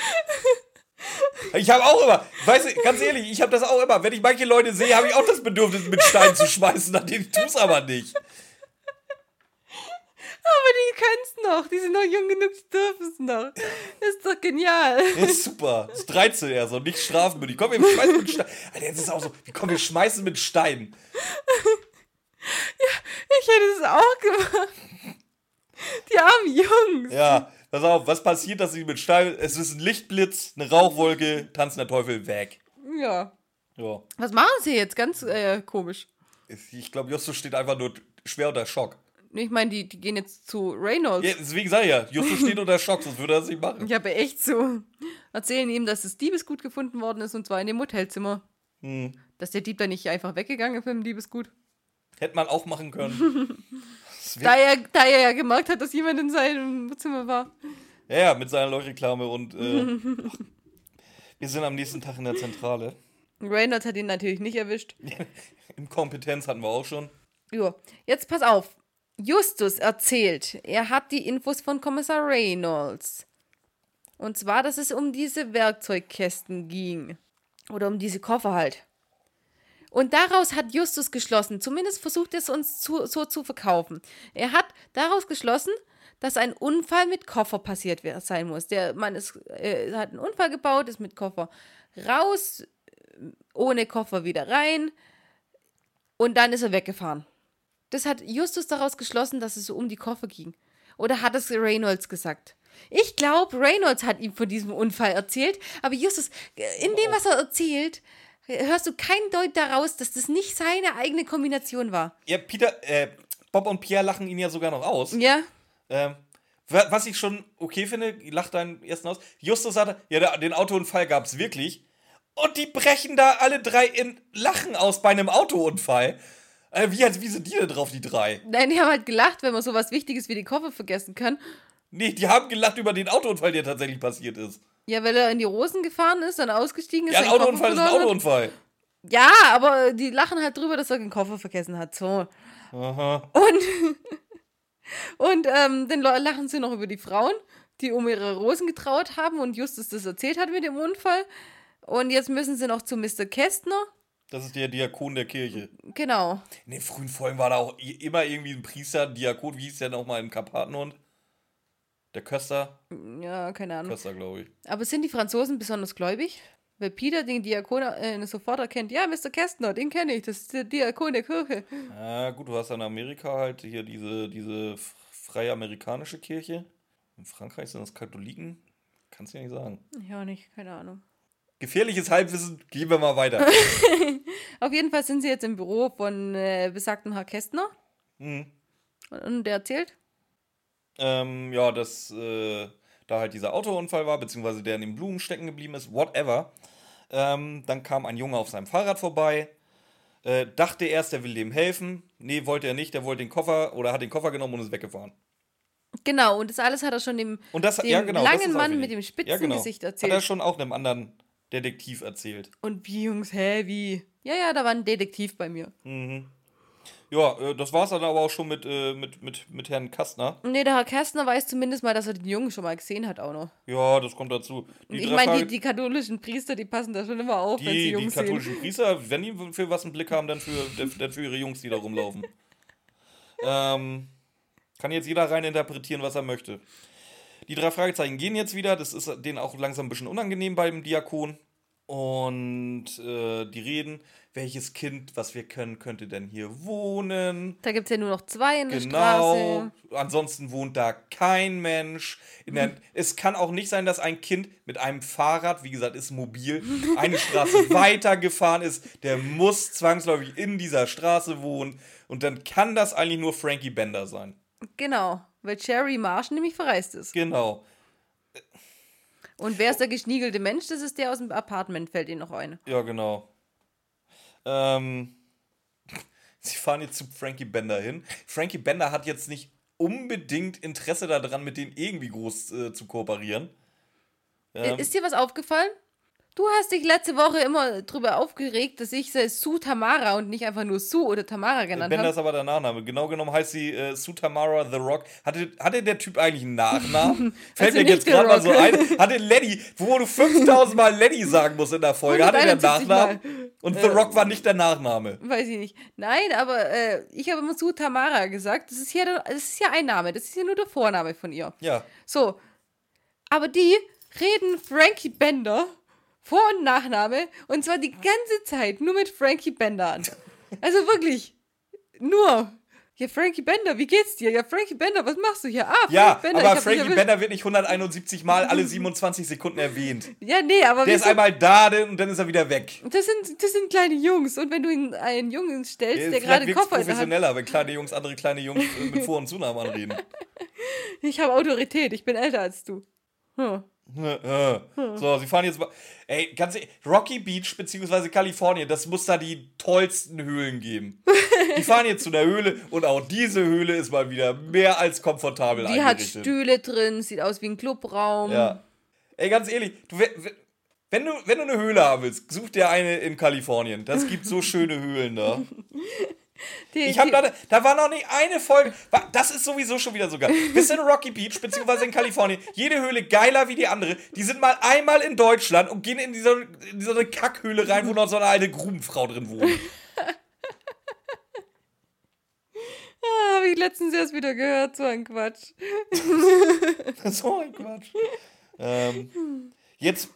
Ich habe auch immer, weißt du, ganz ehrlich, ich habe das auch immer. Wenn ich manche Leute sehe, habe ich auch das Bedürfnis, mit Stein zu schmeißen. Denen ich tue es aber nicht. Aber die können es noch. Die sind noch jung genug, die dürfen es noch. Ist doch genial. Das ist super. Das ist 13 eher so, nicht strafmündig. Komm, wir schmeißen mit Stein. Alter, jetzt ist es auch so, wie komm, wir schmeißen mit Stein. Ich hätte es auch gemacht. Die armen Jungs. Ja, pass auf, was passiert, dass sie mit Stein. Es ist ein Lichtblitz, eine Rauchwolke, tanzender Teufel weg. Ja. Ja. Was machen sie jetzt? Ganz äh, komisch. Ich glaube, Justus steht einfach nur schwer unter Schock. Ich meine, die, die gehen jetzt zu Reynolds. Ja, deswegen sage ich ja, Justus steht unter Schock, sonst würde er das nicht machen. Ich habe echt so. Erzählen ihm, dass das Diebesgut gefunden worden ist und zwar in dem Hotelzimmer. Hm. Dass der Dieb da nicht einfach weggegangen ist mit dem Diebesgut. Hätte man auch machen können. [LAUGHS] Da er, da er ja gemerkt hat, dass jemand in seinem Zimmer war. ja, ja, mit seiner Leuchtreklame und äh, wir sind am nächsten Tag in der Zentrale. Reynolds hat ihn natürlich nicht erwischt. [LAUGHS] Inkompetenz hatten wir auch schon. Ja, jetzt pass auf. Justus erzählt, er hat die Infos von Kommissar Reynolds. Und zwar, dass es um diese Werkzeugkästen ging. Oder um diese Koffer halt. Und daraus hat Justus geschlossen, zumindest versucht er es uns zu, so zu verkaufen. Er hat daraus geschlossen, dass ein Unfall mit Koffer passiert sein muss. Der Mann ist, äh, hat einen Unfall gebaut, ist mit Koffer raus, ohne Koffer wieder rein und dann ist er weggefahren. Das hat Justus daraus geschlossen, dass es so um die Koffer ging. Oder hat es Reynolds gesagt? Ich glaube, Reynolds hat ihm von diesem Unfall erzählt, aber Justus, in dem, was er erzählt, hörst du kein Deut daraus, dass das nicht seine eigene Kombination war. Ja, Peter, äh, Bob und Pierre lachen ihn ja sogar noch aus. Ja? Ähm, wa- was ich schon okay finde, lacht deinen ersten aus. Justus sagte, ja, den Autounfall gab es wirklich. Und die brechen da alle drei in Lachen aus bei einem Autounfall. Äh, wie, wie sind die denn drauf, die drei? Nein, die haben halt gelacht, wenn man sowas Wichtiges wie die Koffer vergessen kann. Nee, die haben gelacht über den Autounfall, der tatsächlich passiert ist. Ja, weil er in die Rosen gefahren ist, dann ausgestiegen ist. Ja, ein Autounfall ist ein. Autounfall. Ja, aber die lachen halt drüber, dass er den Koffer vergessen hat. So. Aha. Und, [LAUGHS] und ähm, dann lachen sie noch über die Frauen, die um ihre Rosen getraut haben und Justus das erzählt hat mit dem Unfall. Und jetzt müssen sie noch zu Mr. Kästner. Das ist der Diakon der Kirche. Genau. In den frühen Folgen war da auch immer irgendwie ein Priester, ein Diakon, wie hieß der nochmal im Karpatenhund? Der Köster? Ja, keine Ahnung. Köster, glaube ich. Aber sind die Franzosen besonders gläubig? Weil Peter den Diakon äh, sofort erkennt. Ja, Mr. Kästner, den kenne ich. Das ist der Diakon der Kirche. Ja, gut, du hast in Amerika halt hier diese, diese freie amerikanische Kirche. In Frankreich sind das Katholiken. Kannst du ja nicht sagen. Ja, nicht, keine Ahnung. Gefährliches Halbwissen, gehen wir mal weiter. [LAUGHS] Auf jeden Fall sind sie jetzt im Büro von äh, besagtem Herr Kästner. Mhm. Und, und der erzählt. ähm, ja, dass äh, da halt dieser Autounfall war, beziehungsweise der in den Blumen stecken geblieben ist, whatever. Ähm, dann kam ein Junge auf seinem Fahrrad vorbei, äh, dachte erst, er will dem helfen. Nee, wollte er nicht, der wollte den Koffer oder hat den Koffer genommen und ist weggefahren. Genau, und das alles hat er schon dem, Und das, dem ja, genau, langen Mann mit dem spitzen ja, genau. Gesicht Hat erzählt. er schon auch einem anderen Detektiv erzählt. Und wie, Jungs, hä, wie? Ja, ja, da war ein Detektiv bei mir. Ja, äh, das war's dann aber auch schon mit, äh, mit, mit, mit Herrn Kastner. Nee, der Herr Kästner weiß zumindest mal, dass er den Jungen schon mal gesehen hat auch noch. Ja, das kommt dazu. Die ich meine, die, die katholischen Priester, die passen da schon immer auf, wenn sie die, die Jungs sehen. katholischen Priester, wenn die für was einen Blick haben, dann für, dann für ihre Jungs, die da rumlaufen. [LAUGHS] ähm, kann jetzt jeder rein interpretieren, was er möchte. Die drei Fragezeichen gehen jetzt wieder. Das ist denen auch langsam ein bisschen unangenehm beim Diakon. Und äh, die reden, welches Kind, was wir können, könnte denn hier wohnen? Da gibt es ja nur noch zwei in der Genau. Straße. Ansonsten wohnt da kein Mensch. Der, es kann auch nicht sein, dass ein Kind mit einem Fahrrad, wie gesagt, ist mobil, eine Straße [LAUGHS] weitergefahren ist. Der muss zwangsläufig in dieser Straße wohnen. Und dann kann das eigentlich nur Frankie Bender sein. Genau, weil Cherry Marsh nämlich verreist ist. Genau. Und wer ist der geschniegelte Mensch? Das ist der aus dem Apartment, fällt Ihnen noch ein. Ja, genau. Ähm, sie fahren jetzt zu Frankie Bender hin. Frankie Bender hat jetzt nicht unbedingt Interesse daran, mit denen irgendwie groß äh, zu kooperieren. Ähm, Ist dir was aufgefallen? Du hast dich letzte Woche immer drüber aufgeregt, dass ich sie Sue Tamara und nicht einfach nur Sue oder Tamara genannt Bender habe. ist aber der Nachname. Genau genommen heißt sie äh, Sue Tamara The Rock. Hatte, hatte der Typ eigentlich einen Nachnamen? [LAUGHS] Fällt Also mir nicht jetzt gerade mal so ein. Hatte Lenny, wo du 5000 Mal Lenny sagen musst in der Folge, hatte der 171 Nachnamen? Und The Rock war nicht der Nachname. Weiß ich nicht. Nein, aber äh, ich habe immer Sue Tamara gesagt. Das ist, ja, das ist ja ein Name. Das ist ja nur der Vorname von ihr. Ja. So. Aber die reden Frankie Bender, Vor- und Nachname, und zwar die ganze Zeit nur mit Frankie Bender an. Also wirklich. Nur. Ja, Frankie Bender, wie geht's dir? Ja, Frankie Bender, was machst du hier? Ah, Frankie Ja, Bender, aber Frankie. Bender wird nicht 171 Mal alle 27 Sekunden erwähnt. Ja, nee, aber Der ist einmal da und dann ist er wieder weg. das sind, das sind kleine Jungs. Und wenn du ihn einen Jungen stellst, der Vielleicht gerade einen Koffer der professioneller, wenn kleine Jungs andere kleine Jungs äh, mit Vor- und Zunahmen anreden. [LAUGHS] Ich habe Autorität, ich bin älter als du. Hm. So, sie fahren jetzt mal. Ey, ganz ehrlich, Rocky Beach bzw. Kalifornien, das muss da die tollsten Höhlen geben. Die fahren jetzt zu der Höhle und auch diese Höhle ist mal wieder mehr als komfortabel Die hat. Stühle drin, sieht aus wie ein Clubraum. Ja. Ey, ganz ehrlich, du, we- we- wenn, du, wenn du eine Höhle haben willst, such dir eine in Kalifornien. Das gibt so schöne Höhlen da. [LAUGHS] Die, Ich habe da, da war noch nicht eine Folge. Das ist sowieso schon wieder so geil. Bis in Rocky Beach, beziehungsweise in Kalifornien, jede Höhle geiler wie die andere. Die sind mal einmal in Deutschland und gehen in diese, in so eine Kackhöhle rein, wo noch so eine alte Grubenfrau drin wohnt. [LAUGHS] ah, habe ich letztens erst wieder gehört, so ein Quatsch. [LAUGHS] so ein Quatsch. Ähm, jetzt,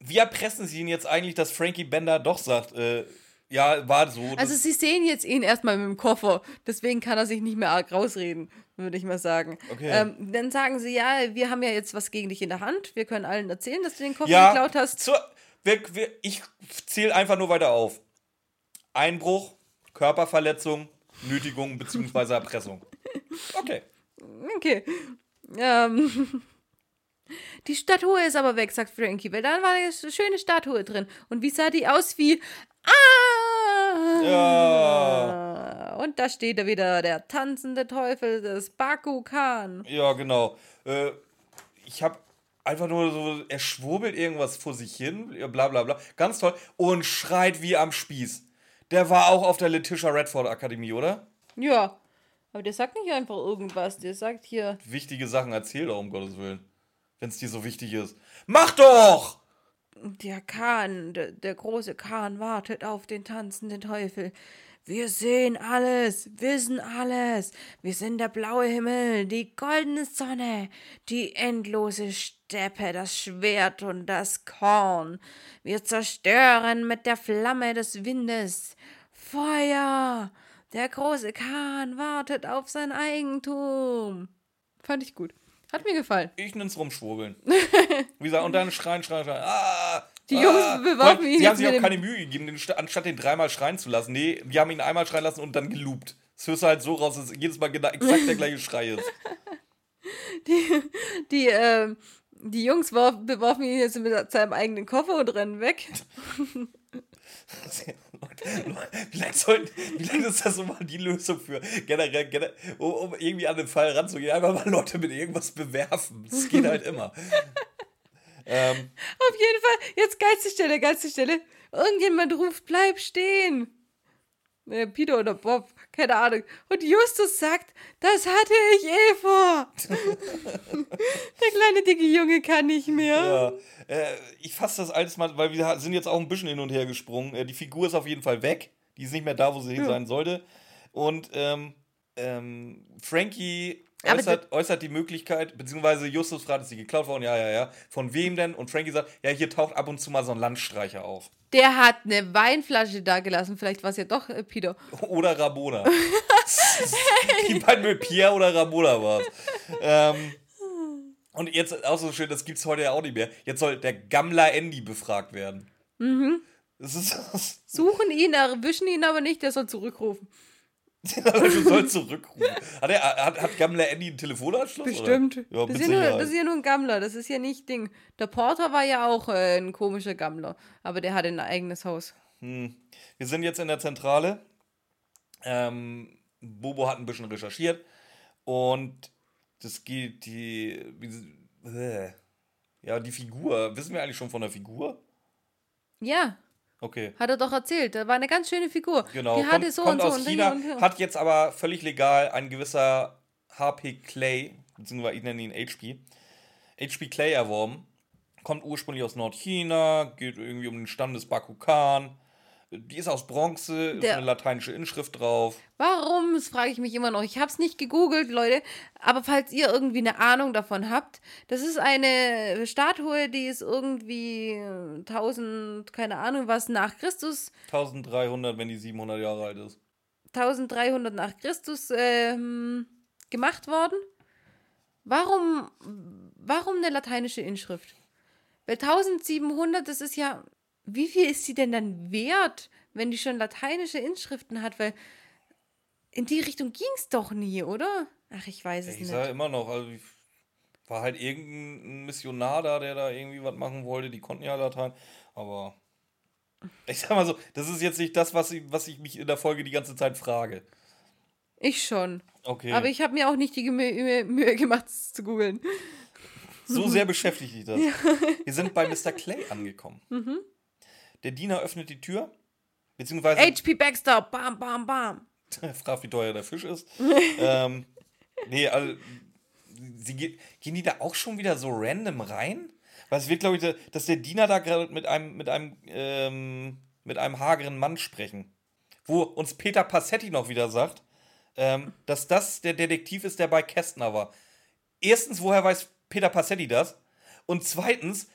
wie erpressen sie ihn jetzt eigentlich, dass Frankie Bender doch sagt, äh, ja, war so. Also sie sehen jetzt ihn erstmal mit dem Koffer, deswegen kann er sich nicht mehr arg rausreden, würde ich mal sagen. Okay. Ähm, dann sagen sie, ja, wir haben ja jetzt was gegen dich in der Hand, wir können allen erzählen, dass du den Koffer ja, geklaut hast. Zur, wir, wir, ich zähle einfach nur weiter auf. Einbruch, Körperverletzung, Nötigung bzw. Erpressung. [LAUGHS] Okay. Okay. Ähm. [LAUGHS] Die Statue ist aber weg, sagt Frankie, weil da war eine schöne Statue drin. Und wie sah die aus wie. Ah! Ja. Und da steht er wieder, der tanzende Teufel des Bakukan. Ja, genau. Äh, ich habe einfach nur so, er schwurbelt irgendwas vor sich hin, bla bla bla. Ganz toll. Und schreit wie am Spieß. Der war auch auf der Letitia Redford Akademie, oder? Ja. Aber der sagt nicht einfach irgendwas, der sagt hier. Wichtige Sachen erzähl doch, um Gottes Willen. Wenn es dir so wichtig ist. Mach doch! Der Kahn, der, der große Kahn wartet auf den tanzenden Teufel. Wir sehen alles, wissen alles. Wir sind der blaue Himmel, die goldene Sonne, die endlose Steppe, das Schwert und das Korn. Wir zerstören mit der Flamme des Windes. Feuer! Der große Kahn wartet auf sein Eigentum. Fand ich gut. Hat mir gefallen. Ich nenn's rumschwurbeln. [LAUGHS] Wie gesagt, und dann schreien, schreien, schreien. Ah, Die ah. Jungs bewerfen Weil ihn Sie haben sich auch keine Mühe gegeben, den, sta- anstatt den dreimal schreien zu lassen. Nee, die haben ihn einmal schreien lassen und dann geloopt. Das hörst du halt so raus, dass jedes Mal genau, exakt der gleiche Schrei ist. [LAUGHS] Die, ähm, die Jungs warf, bewarfen ihn jetzt mit seinem eigenen Koffer und rennen weg. [LAUGHS] Wie lange, sollten, wie lange ist das so mal die Lösung für generell, generell um, um irgendwie an den Fall ranzugehen? Einfach mal Leute mit irgendwas bewerfen. Das geht halt immer. [LAUGHS] ähm, Auf jeden Fall, jetzt geilste Stelle, geilste Stelle. Irgendjemand ruft, bleib stehen. Äh, Peter oder Bob, keine Ahnung. Und Justus sagt, das hatte ich eh vor. [LAUGHS] Der kleine dicke Junge kann nicht mehr. ja, äh, ich fasse das alles mal, weil wir sind jetzt auch ein bisschen hin und her gesprungen. Äh, die Figur ist auf jeden Fall weg. Die ist nicht mehr da, wo sie hin Ja. sein sollte. Und ähm, ähm, Frankie äußert, äußert die Möglichkeit, beziehungsweise Justus fragt, ist sie geklaut worden? Ja, ja, ja. Von wem denn? Und Frankie sagt, ja, hier taucht ab und zu mal so ein Landstreicher auf. Der hat eine Weinflasche da gelassen. Vielleicht war es ja doch äh, Peter. [LAUGHS] Oder Ramona. [LAUGHS] die beiden mit Pierre oder Ramona war ähm, Und jetzt auch so schön, das gibt's heute ja auch nicht mehr. Jetzt soll der Gammler Andy befragt werden. Mhm. Das ist. Das, Suchen ihn, erwischen ihn aber nicht, der soll zurückrufen. Du sollst zurückrufen. Hat, er, hat, hat Gammler Andy einen Telefonanschluss? Bestimmt. Ja, das, ist ja nur, das ist ja nur ein Gammler, das ist ja nicht Ding. Der Porter war ja auch äh, ein komischer Gammler, aber der hatte ein eigenes Haus. Wir sind jetzt in der Zentrale. Ähm, Bobo hat ein bisschen recherchiert. Und das geht die. Äh, ja, die Figur. Wissen wir eigentlich schon von der Figur? Ja, Okay. hat er doch erzählt. Da war eine ganz schöne Figur. Genau. Die hatte kommt so kommt und so aus und China, und hat jetzt aber völlig legal ein gewisser HP Clay, beziehungsweise ich nenne ihn HP, HP Clay erworben. Kommt ursprünglich aus Nordchina, geht irgendwie um den Stamm des Bakukan. Die ist aus Bronze, ist Der- eine lateinische Inschrift drauf. Warum? Das frage ich mich immer noch. Ich habe es nicht gegoogelt, Leute. Aber falls ihr irgendwie eine Ahnung davon habt, das ist eine Statue, die ist irgendwie äh, 1000, keine Ahnung was, nach Christus 1300, wenn die 700 Jahre alt ist. 1300 nach Christus ähm, gemacht worden. Warum, warum eine lateinische Inschrift? Weil 1700, das ist ja, wie viel ist sie denn dann wert, wenn die schon lateinische Inschriften hat? Weil in die Richtung ging es doch nie, oder? Ach, ich weiß es Ich nicht. sage immer noch, also ich- war halt irgendein Missionar da, der da irgendwie was machen wollte. Die konnten ja Latein, aber ich sag mal so, das ist jetzt nicht das, was ich, was ich mich in der Folge die ganze Zeit frage. Ich schon. Okay. Aber ich habe mir auch nicht die Mühe, Mühe, gemacht, es zu googeln. So sehr [LAUGHS] beschäftigt dich das. Wir sind bei Mr. Clay angekommen. Mhm. Der Diener öffnet die Tür, beziehungsweise HP Baxter, bam, bam, bam. [LAUGHS] fragt, wie teuer der Fisch ist. [LAUGHS] ähm, nee, also, sie ge gehen die da auch schon wieder so random rein? Weil es wird, glaube ich, da- dass der Diener da gerade mit einem, mit einem, ähm, mit einem hageren Mann sprechen. Wo uns Peter Passetti noch wieder sagt, ähm, dass das der Detektiv ist, der bei Kästner war. Erstens, woher weiß Peter Passetti das? Und zweitens,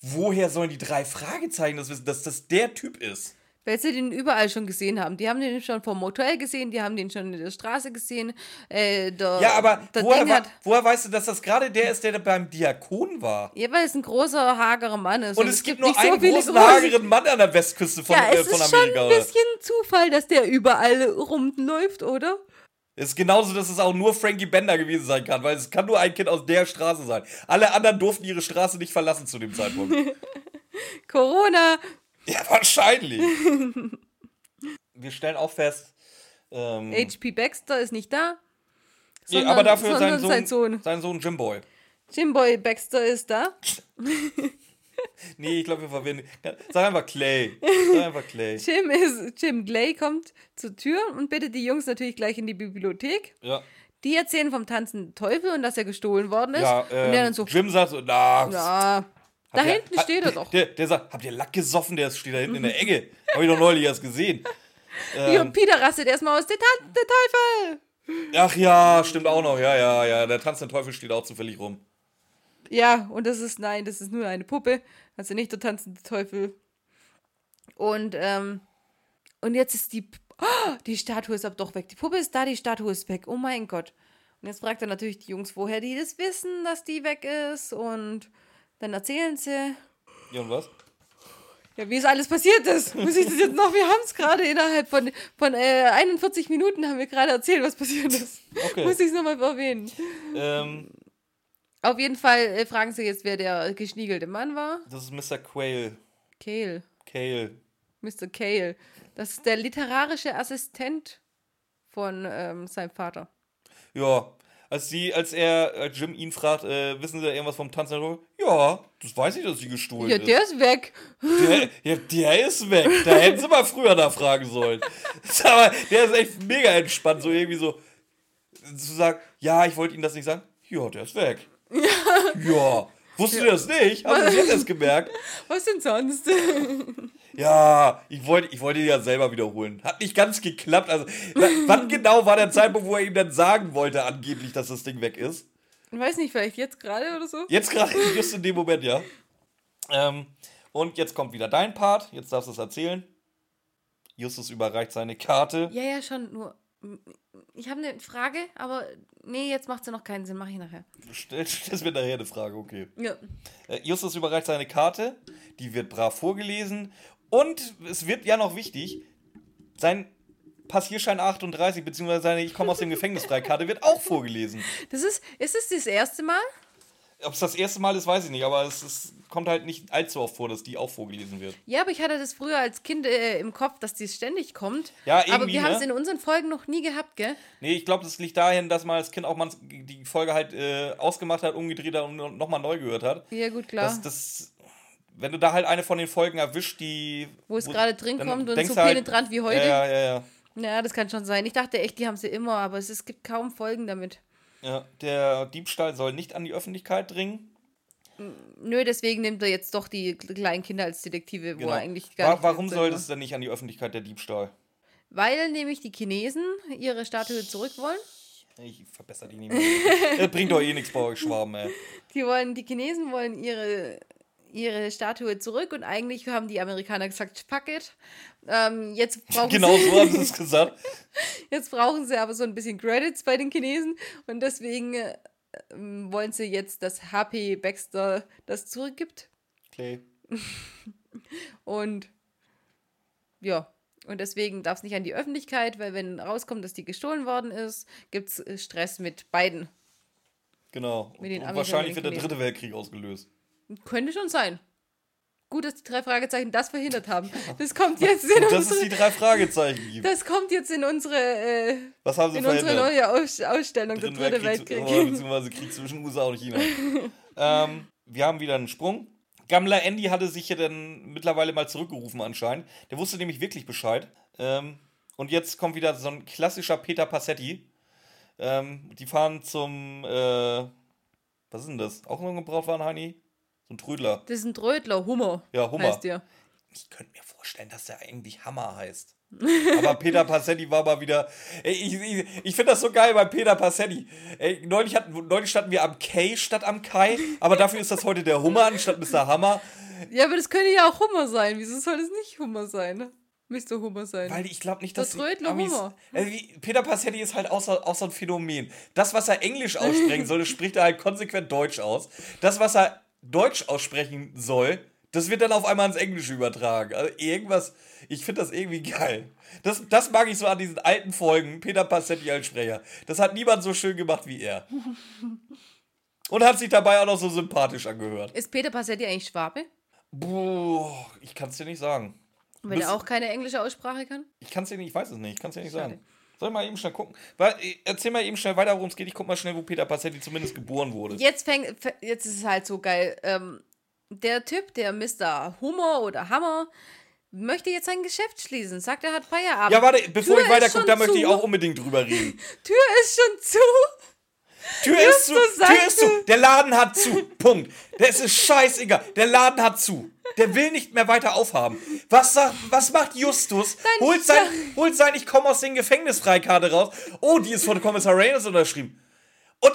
woher sollen die drei Fragezeichen das wissen, dass das der Typ ist? Weil sie den überall schon gesehen haben. Die haben den schon vom Motel gesehen, die haben den schon in der Straße gesehen. Äh, der, Ja, aber woher, wa- woher weißt du, dass das gerade der ist, der da beim Diakon war? ja, weil es ein großer, hagerer Mann ist. Und es gibt nur einen viele großen, große- hageren Mann an der Westküste von, Ja, äh, es von ist schon Amerika. ein bisschen Zufall, dass der überall rumläuft, oder? Es ist genauso, dass es auch nur Frankie Bender gewesen sein kann, weil es kann nur ein Kind aus der Straße sein. Alle anderen durften ihre Straße nicht verlassen zu dem Zeitpunkt. [LAUGHS] Corona. ja, wahrscheinlich. [LAUGHS] Wir stellen auch fest, ähm, HP Baxter ist nicht da. nee, sondern- aber dafür sein Sohn, sein Sohn. sein Sohn Jimboy. Jimboy Baxter ist da. [LAUGHS] Nee, ich glaube, wir verwenden. Sag einfach Clay. Sag einfach Clay. Jim, ist, Jim Glay kommt zur Tür und bittet die Jungs natürlich gleich in die Bibliothek. Ja. Die erzählen vom tanzenden Teufel und dass er gestohlen worden ist. Ja, und der dann ähm, so, Jim sagt so, na, ja, da ihr- hinten hat- steht er doch. Der, der sagt, habt ihr Lack gesoffen? Der steht da hinten in der Ecke. [LAUGHS] Hab ich doch neulich erst gesehen. Hier, und Peter rastet erstmal aus, der tanzende Teufel. Ach ja, stimmt auch noch. Ja, ja, ja. Der tanzende Teufel steht auch zufällig rum. Ja, und das ist, nein, das ist nur eine Puppe. Also nicht der tanzende Teufel. Und, ähm, und jetzt ist die, oh, die Statue ist aber doch weg. Die Puppe ist da, die Statue ist weg. Oh mein Gott. Und jetzt fragt er natürlich die Jungs, woher die das wissen, dass die weg ist. Und dann erzählen sie, Ja, und was? ja, wie es alles passiert ist. [LAUGHS] Muss ich das jetzt noch? Wir haben es gerade innerhalb von, von äh, 41 Minuten haben wir gerade erzählt, was passiert ist. Okay. Muss ich es nochmal erwähnen. Ähm, Auf jeden Fall äh, fragen sie jetzt, wer der geschniegelte Mann war. das ist Mr. Quail. Kale. Kale. Mr. Kale. Das ist der literarische Assistent von ähm, seinem Vater. Ja. Als, sie, als er, als Jim ihn fragt, äh, wissen Sie da irgendwas vom Tanz? Ja, das weiß ich, dass sie gestohlen Ja, ist. der ist weg. Der, ja, der ist weg. Da hätten sie mal früher nachfragen sollen. [LAUGHS] Aber der ist echt mega entspannt, so irgendwie so zu sagen, ja, ich wollte Ihnen das nicht sagen. Ja, der ist weg. Ja. Wussten Sie das nicht? Haben Sie erst gemerkt? Was denn sonst? [LAUGHS] Ja, ich wollte, ich wollte ihn ja selber wiederholen. Hat nicht ganz geklappt. Also, wann genau war der Zeitpunkt, wo er ihm dann sagen wollte, angeblich, dass das Ding weg ist? Ich weiß nicht, vielleicht jetzt gerade oder so? Jetzt gerade, [LAUGHS] just in dem Moment, ja. Ähm, und jetzt kommt wieder dein Part. Jetzt darfst du es erzählen. Justus überreicht seine Karte. Ja, ja, schon. Nur, ich habe eine Frage, aber nee, jetzt macht sie noch keinen Sinn. Mache ich nachher. Stellst mir nachher eine Frage, okay. Ja. Äh, Justus überreicht seine Karte. Die wird brav vorgelesen. Und es wird ja noch wichtig, sein Passierschein 38, beziehungsweise seine Ich komme aus dem Gefängnis Freikarte wird auch vorgelesen. Das ist, ist es das erste Mal? Ob es das erste Mal ist, weiß ich nicht, aber es ist, kommt halt nicht allzu oft vor, dass die auch vorgelesen wird. Ja, aber ich hatte das früher als Kind äh, im Kopf, dass dies ständig kommt. Ja, aber irgendwie, wir haben es ne? in unseren Folgen noch nie gehabt, gell? Nee, ich glaube, das liegt dahin, dass man als Kind auch mal die Folge halt äh, ausgemacht hat, umgedreht hat und nochmal neu gehört hat. Ja, gut, klar. Das, das, wenn du da halt eine von den Folgen erwischt, die. Wo es gerade drin kommt und so halt- penetrant wie heute. Ja, ja, ja. Ja, das kann schon sein. Ich dachte echt, die haben sie immer, aber es, es gibt kaum Folgen damit. ja. Der Diebstahl soll nicht an die Öffentlichkeit dringen. Nö, deswegen nimmt er jetzt doch die kleinen Kinder als Detektive, wo Genau. er eigentlich gar Wa nicht warum soll war. das denn nicht an die Öffentlichkeit, der Diebstahl? Weil nämlich die Chinesen ihre Statue zurück wollen. Ich verbessere die nicht mehr. das bringt doch eh nichts bei euch, Schwaben, ey. [LAUGHS] Die wollen, die Chinesen wollen ihre, ihre Statue zurück und eigentlich haben die Amerikaner gesagt, fuck it. Ähm, jetzt, brauchen [LAUGHS] Genau sie, so haben sie es gesagt. [LAUGHS] jetzt brauchen sie aber so ein bisschen Credits bei den Chinesen und deswegen äh, wollen sie jetzt, dass HP Baxter das zurückgibt. Okay. [LAUGHS] Und ja, und deswegen darf es nicht an die Öffentlichkeit, weil wenn rauskommt, dass die gestohlen worden ist, gibt es Stress mit beiden. Genau. Mit und Amis wahrscheinlich und wird der dritte Weltkrieg ausgelöst. Könnte schon sein. Gut, dass die drei Fragezeichen das verhindert haben. Das kommt jetzt in Und dass es die unsere, drei Fragezeichen gibt. das kommt jetzt in unsere, äh, Was haben sie in unsere neue Aus Ausstellung, der dritte Weltkrieg, Weltkrieg. oh, beziehungsweise Krieg zwischen USA und China. [LAUGHS] ähm, wir haben wieder einen Sprung. Gammler Andy hatte sich ja dann mittlerweile mal zurückgerufen anscheinend. Der wusste nämlich wirklich Bescheid. Ähm, und jetzt kommt wieder so ein klassischer Peter Passetti. Ähm, die fahren zum, äh, was ist denn das? Auch noch ein Gebrauchtwagen, Heini? So ein Trödler. Das ist ein Trödler, Hummer. Ja, Hummer. Heißt der. Ich könnte mir vorstellen, dass der eigentlich Hammer heißt. Aber Peter Passetti war mal wieder. Ey, ich ich, ich finde das so geil bei Peter Passetti. Ey, neulich, hatten, neulich standen wir am K statt am Kai, aber dafür ist das heute der Hummer anstatt Mr. Hammer. Ja, aber das könnte ja auch Hummer sein. Wieso soll das nicht Hummer sein? ne? Mr. Hummer sein. Weil ich glaube nicht, dass. die Trödler Amis- Hummer. Wie- Peter Passetti ist halt auch so, auch so ein Phänomen. Das, was er Englisch aussprechen soll, das spricht er halt konsequent Deutsch aus. Das, was er Deutsch aussprechen soll, das wird dann auf einmal ins Englische übertragen. Also irgendwas, ich finde das irgendwie geil. Das, das mag ich so an diesen alten Folgen, Peter Passetti als Sprecher. Das hat niemand so schön gemacht wie er. [LAUGHS] Und hat sich dabei auch noch so sympathisch angehört. ist Peter Passetti eigentlich Schwabe? Boah, ich kann es dir nicht sagen. Weil Bist- er auch keine englische Aussprache kann? Ich kann es dir nicht, ich weiß es nicht, ich kann es dir nicht Schade. sagen. Soll ich mal eben schnell gucken? Weil, äh, erzähl mal eben schnell weiter, worum es geht. Ich guck mal schnell, wo Peter Passetti zumindest geboren wurde. Jetzt fängt, jetzt ist es halt so geil. Ähm, der Typ, der Mr. Hummer oder Hammer, möchte jetzt sein Geschäft schließen. Sagt, er hat Feierabend. Ja, warte, bevor Tür ich weiter ist gucke, schon da möchte ich auch unbedingt drüber reden. [LAUGHS] Tür ist schon zu. Tür ist zu, Tür ist zu, der Laden hat zu. Punkt. Das ist scheißegal. Der Laden hat zu. Der will nicht mehr weiter aufhaben. Was, sagt, was macht Justus? Holt sein, holt sein Ich komme aus den Gefängnisfreikarte raus. Oh, die ist von Kommissar Reynolds unterschrieben. Und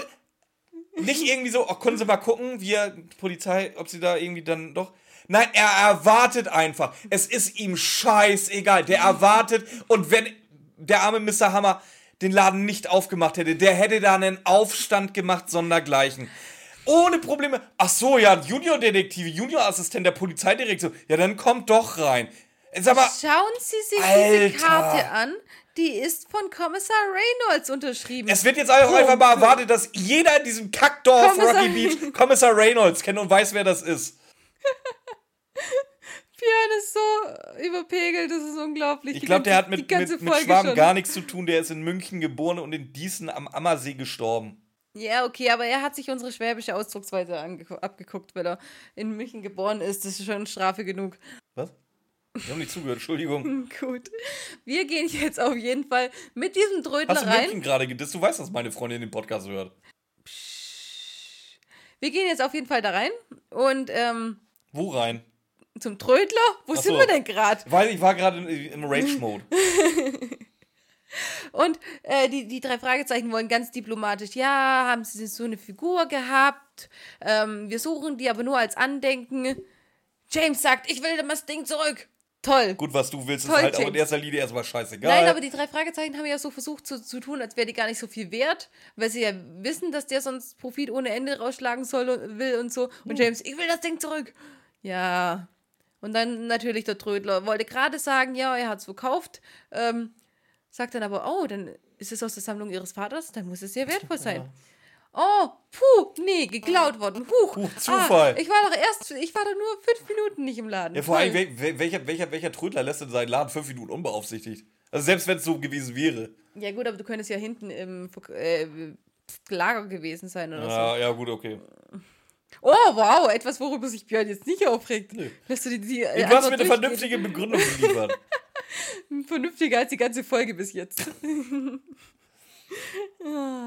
nicht irgendwie so, oh, können Sie mal gucken, wir, Polizei, ob sie da irgendwie dann doch. Nein, er erwartet einfach. Es ist ihm scheißegal. Der erwartet. Und wenn der arme Mr. Hammer, den Laden nicht aufgemacht hätte, der hätte da einen Aufstand gemacht, sondergleichen. Ohne Probleme. Ach so, ja, Junior-Detektive, Junior-Assistent der Polizeidirektion. Ja, dann kommt doch rein. Sag mal, Schauen Sie sich Alter. diese Karte an. Die ist von Kommissar Reynolds unterschrieben. es wird jetzt auch einfach mal erwartet, dass jeder in diesem Kackdorf Kommissar- Rocky Beach Kommissar Reynolds kennt und weiß, wer das ist. [LAUGHS] Björn ist so überpegelt, das ist unglaublich. Ich glaube, der hat mit, mit, mit Schwaben schon. gar nichts zu tun. Der ist in München geboren und in Diesen am Ammersee gestorben. Ja, okay, aber er hat sich unsere schwäbische Ausdrucksweise abgeguckt, weil er in München geboren ist. Das ist schon Strafe genug. Was? Ich habe nicht zugehört, Entschuldigung. [LAUGHS] Gut. Wir gehen jetzt auf jeden Fall mit diesem Trödler Hast du rein. Gerade gedisst? Du weißt, dass meine Freundin den Podcast hört. Wir gehen jetzt auf jeden Fall da rein und ähm, Wo rein? zum Trödler. Wo Ach sind so. wir denn gerade? Weil ich war gerade im Rage-Mode. [LAUGHS] Und äh, die, die drei Fragezeichen wollen ganz diplomatisch, ja, haben sie so eine Figur gehabt? Ähm, wir suchen die aber nur als Andenken. James sagt, ich will das Ding zurück. Toll. Gut, was du willst, ist Toll, halt auch in James. erster Linie erstmal scheißegal. Nein, aber die drei Fragezeichen haben ja so versucht zu, zu tun, als wäre die gar nicht so viel wert, weil sie ja wissen, dass der sonst Profit ohne Ende rausschlagen soll und will und so. Und James, ich will das Ding zurück. Ja. Und dann natürlich der Trödler wollte gerade sagen, ja, er hat es verkauft, ähm, sagt dann aber, oh, dann ist es aus der Sammlung ihres Vaters, dann muss es sehr wertvoll sein. Oh, puh, nee, geklaut worden. Huch, Huch, Zufall. Ah, ich war doch erst, ich war doch nur fünf Minuten nicht im Laden. ja, vor allem, wel- wel- welcher, welcher, welcher Trödler lässt denn seinen Laden fünf Minuten unbeaufsichtigt? Also selbst wenn es so gewesen wäre. Ja gut, aber du könntest ja hinten im äh, Lager gewesen sein oder Ja, ja, gut, okay. so. Oh, wow, etwas, worüber sich Björn jetzt nicht aufregt. Nö. Dass du die, die Du äh, hast mir eine vernünftige Begründung geliefert. [LAUGHS] [LAUGHS] Vernünftiger als die ganze Folge bis jetzt. [LAUGHS]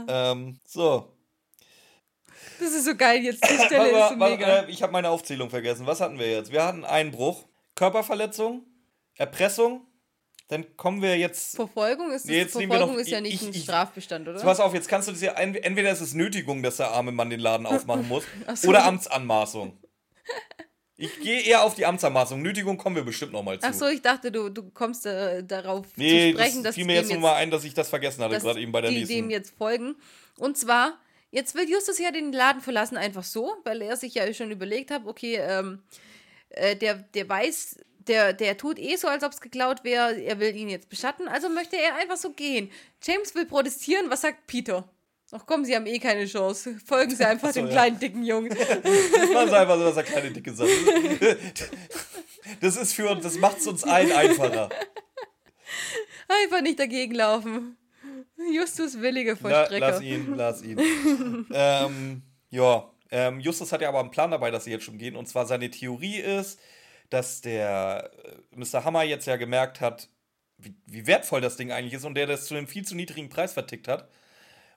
ähm, so. Das ist so geil jetzt. Die [COUGHS] Stelle ist so warte, mega. äh, ich habe meine Aufzählung vergessen. Was hatten wir jetzt? Wir hatten Einbruch, Körperverletzung, Erpressung. Dann kommen wir jetzt. Verfolgung ist, Nee, jetzt Verfolgung noch- ist ja ich- nicht ein ich- Strafbestand, oder? Pass auf, jetzt kannst du das ja. ein- Entweder ist es Nötigung, dass der arme Mann den Laden aufmachen [LAUGHS] muss, so. oder Amtsanmaßung. Ich gehe eher auf die Amtsanmaßung. Nötigung kommen wir bestimmt nochmal zu. Ach so, ich dachte, du, du kommst äh, darauf nee, zu sprechen, das dass fiel mir jetzt nur mal ein, dass ich das vergessen hatte, gerade eben bei der die nächsten. dem jetzt folgen. Und zwar, jetzt will Justus ja den Laden verlassen, einfach so, weil er sich ja schon überlegt hat, okay, ähm, äh, der, der weiß, der, der tut eh so, als ob es geklaut wäre, er will ihn jetzt beschatten, also möchte er einfach so gehen. James will protestieren, was sagt Peter? Ach komm, sie haben eh keine Chance. Folgen sie einfach Ach so, dem ja. kleinen, dicken Jungen. [LAUGHS] Man sagt einfach so, dass er kleine Dicke sagt. Das ist für uns, das macht es uns allen einfacher. Einfach nicht dagegen laufen. Justus willige Vollstrecker. lass ihn, lass ihn. ähm, ja, ähm, Justus hat ja aber einen Plan dabei, dass sie jetzt schon gehen. Und zwar seine Theorie ist, dass der äh, Mr. Hammer jetzt ja gemerkt hat, wie, wie wertvoll das Ding eigentlich ist und der das zu einem viel zu niedrigen Preis vertickt hat.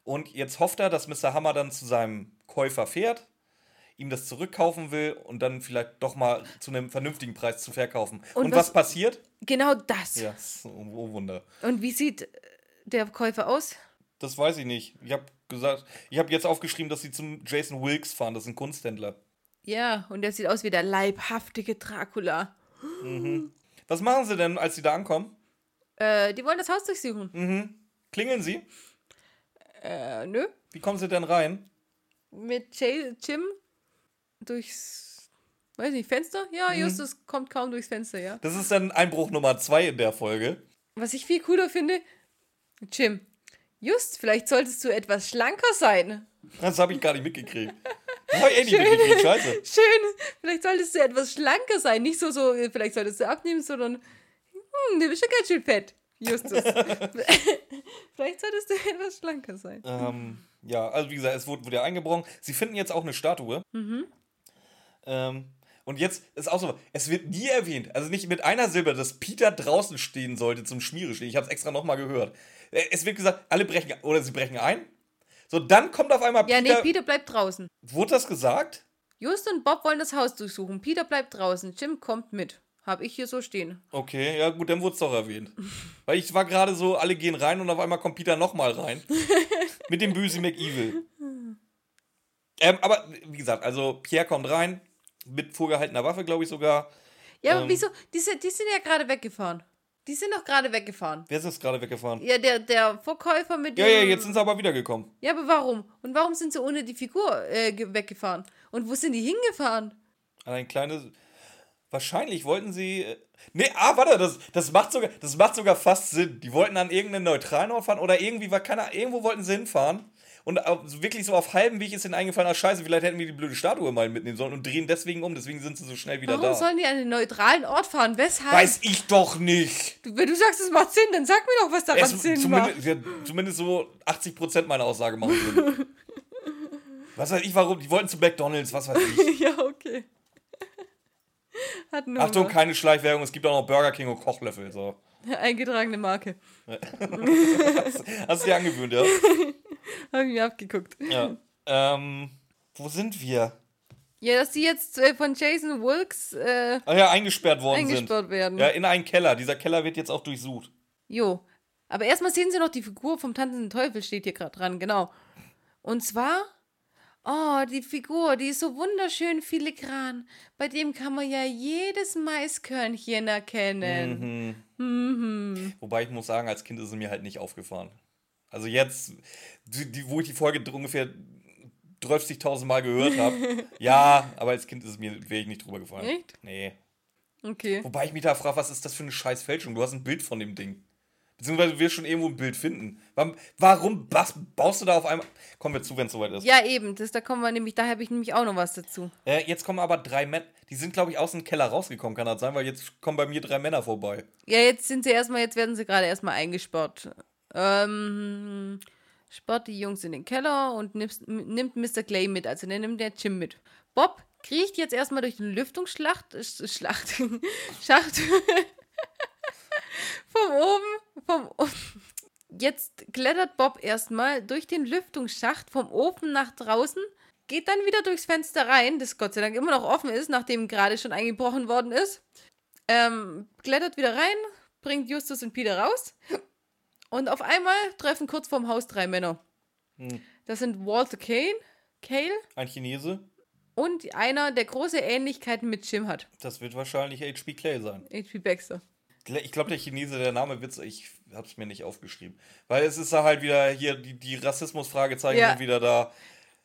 Und jetzt hofft er, dass Mr. Hammer dann zu seinem Käufer fährt, ihm das zurückkaufen will und dann vielleicht doch mal zu einem vernünftigen Preis zu verkaufen. Und, Und was, was- passiert? Genau das. Ja, oh Wunder. Und wie sieht der Käufer aus? Das weiß ich nicht. Ich habe gesagt, ich habe jetzt aufgeschrieben, dass sie zum Jason Wilkes fahren. Das ist ein Kunsthändler. Ja, und der sieht aus wie der leibhaftige Dracula. Was machen sie denn, als sie da ankommen? Äh, die wollen das Haus durchsuchen. Mhm. Klingeln sie? Äh, nö. Wie kommen sie denn rein? Mit Jay, Jim durchs, weiß nicht, Fenster? Ja, Mhm. Justus kommt kaum durchs Fenster, ja. Das ist dann Einbruch Nummer zwei in der Folge. Was ich viel cooler finde, Jim, just, vielleicht solltest du etwas schlanker sein. Das habe ich gar nicht mitgekriegt. Das habe ich eh nicht mitgekriegt. Scheiße. [LAUGHS] Schön, vielleicht solltest du etwas schlanker sein. Nicht so, so, vielleicht solltest du abnehmen, sondern, hm, du bist ja ganz schön fett, Justus. [LAUGHS] vielleicht solltest du etwas schlanker sein. Ähm, ja, also wie gesagt, es wurde wieder eingebrochen. Sie finden jetzt auch eine Statue. Ähm, und jetzt ist auch so, es wird nie erwähnt, also nicht mit einer Silbe, dass Peter draußen stehen sollte zum Schmierestehen. Ich habe es extra nochmal gehört. Äh, Es wird gesagt, alle brechen, oder sie brechen ein. So, dann kommt auf einmal Ja, Peter. nee, Peter bleibt draußen. Wurde das gesagt? Just und Bob wollen das Haus durchsuchen. Peter bleibt draußen. Jim kommt mit. Hab ich hier so stehen. Okay, ja gut, dann wurde es doch erwähnt. [LAUGHS] Weil ich war gerade so, alle gehen rein und auf einmal kommt Peter nochmal rein. [LAUGHS] Mit dem bösen McEvil. Ähm, aber wie gesagt, also Pierre kommt rein, mit vorgehaltener Waffe, glaube ich sogar. Ja, aber Ähm. wieso? Die, sind- die sind ja gerade weggefahren. Die sind doch gerade weggefahren. Wer ist jetzt gerade weggefahren? Ja, der, der Verkäufer mit Ja, dem. ja, jetzt sind sie aber wiedergekommen. Ja, aber warum? Und warum sind sie ohne die Figur äh, ge- weggefahren? Und wo sind die hingefahren? An ein kleines. Wahrscheinlich wollten sie. äh, Nee, ah, warte, das, das, macht sogar, das macht sogar fast Sinn. Die wollten an irgendeinen neutralen Ort fahren oder irgendwie war keiner. Irgendwo wollten sie hinfahren. Und wirklich so auf halbem Weg ist ihnen eingefallen, ah, scheiße, vielleicht hätten wir die blöde Statue mal mitnehmen sollen und drehen deswegen um. Deswegen sind sie so schnell wieder Warum da. sollen die an einen neutralen Ort fahren? Weshalb? Weiß ich doch nicht. Du- Wenn du sagst, es macht Sinn, dann sag mir doch, was daran Es, Sinn macht. zumindest, ja, zumindest so 80% meiner Aussage machen Sinn. [LAUGHS] was weiß ich warum? Die wollten zu McDonalds, was weiß ich. [LAUGHS] ja, okay. [LAUGHS] Achtung, Hunger. keine Schleichwerbung, es gibt auch noch Burger King und Kochlöffel. So. [LAUGHS] Eingetragene Marke. [LAUGHS] Hast du dir angewöhnt, ja? Hab ich mir abgeguckt. ja. Ähm, wo sind wir? Ja, dass die jetzt äh, von Jason Wilkes äh, Ach ja, eingesperrt worden eingesperrt sind. werden. Ja, in einen Keller. Dieser Keller wird jetzt auch durchsucht. Jo. Aber erstmal sehen sie noch die Figur vom tanzenden Teufel, steht hier gerade dran, genau. Und zwar, oh, die Figur, die ist so wunderschön filigran. Bei dem kann man ja jedes Maiskörnchen erkennen. Mhm. Wobei ich muss sagen, als Kind ist es mir halt nicht aufgefahren. Also jetzt, die, die, wo ich die Folge ungefähr 30.000 Mal gehört habe, [LAUGHS] ja, aber als Kind ist es mir wäre ich nicht drüber gefallen. Echt? Nee. Okay. Wobei ich mich da frage, was ist das für eine scheiß Fälschung? Du hast ein Bild von dem Ding. Beziehungsweise wirst schon irgendwo ein Bild finden. Warum, was, baust du da auf einmal. Kommen wir zu, wenn es soweit ist. Ja, eben, das, da kommen wir nämlich, da habe ich nämlich auch noch was dazu. Äh, jetzt kommen aber drei Männer. Die sind, glaube ich, aus dem Keller rausgekommen, kann das sein, weil jetzt kommen bei mir drei Männer vorbei. Ja, jetzt sind sie erstmal, jetzt werden sie gerade erstmal eingesperrt. Ähm, sperrt die Jungs in den Keller und nimmt, nimmt Mr. Clay mit, also der nimmt der Jim mit. Bob kriecht jetzt erstmal durch den Lüftungsschlacht, Schlacht, [LAUGHS] Schacht. Vom oben, vom o- [LAUGHS] Jetzt klettert Bob erstmal durch den Lüftungsschacht vom Ofen nach draußen, geht dann wieder durchs Fenster rein, das Gott sei Dank immer noch offen ist, nachdem gerade schon eingebrochen worden ist. Ähm, klettert wieder rein, bringt Justus und Peter raus. Und auf einmal treffen kurz vorm Haus drei Männer. Hm. Das sind Walter Kane, Cale Ein Chinese, und einer, der große Ähnlichkeiten mit Jim hat. das wird wahrscheinlich H.P. Clay sein. H.P. Baxter. Ich glaube, der Chinese, der Name Witz, ich habe es mir nicht aufgeschrieben. Weil es ist da halt wieder hier, die, die Rassismus-Fragezeichen Ja. sind wieder da.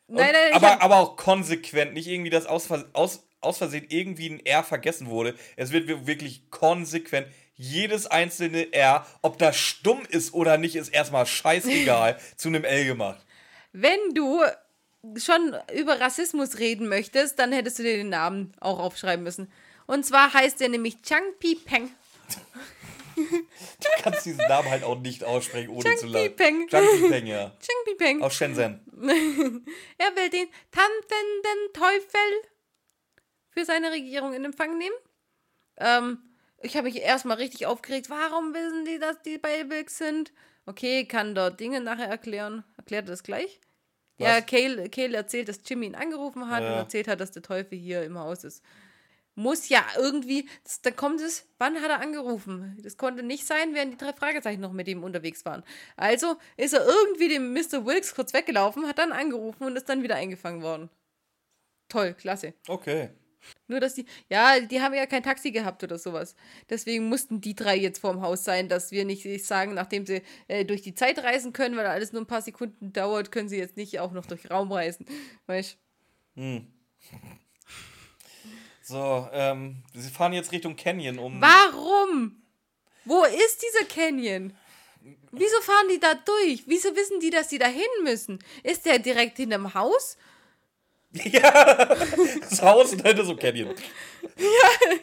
Und, Nein, nein, aber, hab- aber auch konsequent, nicht irgendwie, dass aus, aus, aus Versehen irgendwie ein R vergessen wurde. Es wird wir- wirklich konsequent. Jedes einzelne R, ob das stumm ist oder nicht, ist erstmal scheißegal, [LAUGHS] zu einem L gemacht. Wenn du schon über Rassismus reden möchtest, dann hättest du dir den Namen auch aufschreiben müssen. Und zwar heißt er nämlich Chang Pi Peng. Du kannst diesen Namen halt auch nicht aussprechen, ohne Chang zu lachen. Peng. Chang Pi Peng, ja. Chang Pi Peng. Aus Shenzhen. [LAUGHS] Er will den tanzenden Teufel für seine Regierung in Empfang nehmen. Ähm, ich habe mich erstmal richtig aufgeregt. Warum wissen die, dass die bei Wilkes sind? Okay, kann dort Dinge nachher erklären. Erklärt er das gleich? Ja, Was? Cale, Cale erzählt, dass Jimmy ihn angerufen hat Ja. und erzählt hat, dass der Teufel hier im Haus ist. Muss ja irgendwie, das, da kommt es, wann hat er angerufen? Das konnte nicht sein, während die drei Fragezeichen noch mit ihm unterwegs waren. Also ist er irgendwie dem Mr. Wilkes kurz weggelaufen, hat dann angerufen und ist dann wieder eingefangen worden. Toll, klasse. Okay. Nur, dass die, ja, die haben ja kein Taxi gehabt oder sowas. Deswegen mussten die drei jetzt vorm Haus sein, dass wir nicht sagen, nachdem sie äh, durch die Zeit reisen können, weil alles nur ein paar Sekunden dauert, können sie jetzt nicht auch noch durch Raum reisen. Weißt So, ähm, sie fahren jetzt Richtung Canyon, um. Warum? Wo ist dieser Canyon? Wieso fahren die da durch? Wieso wissen die, dass sie da hin müssen? Ist der direkt hinterm Haus? [LAUGHS] Ja, das Haus und dann so Canyon. [LAUGHS] Ja,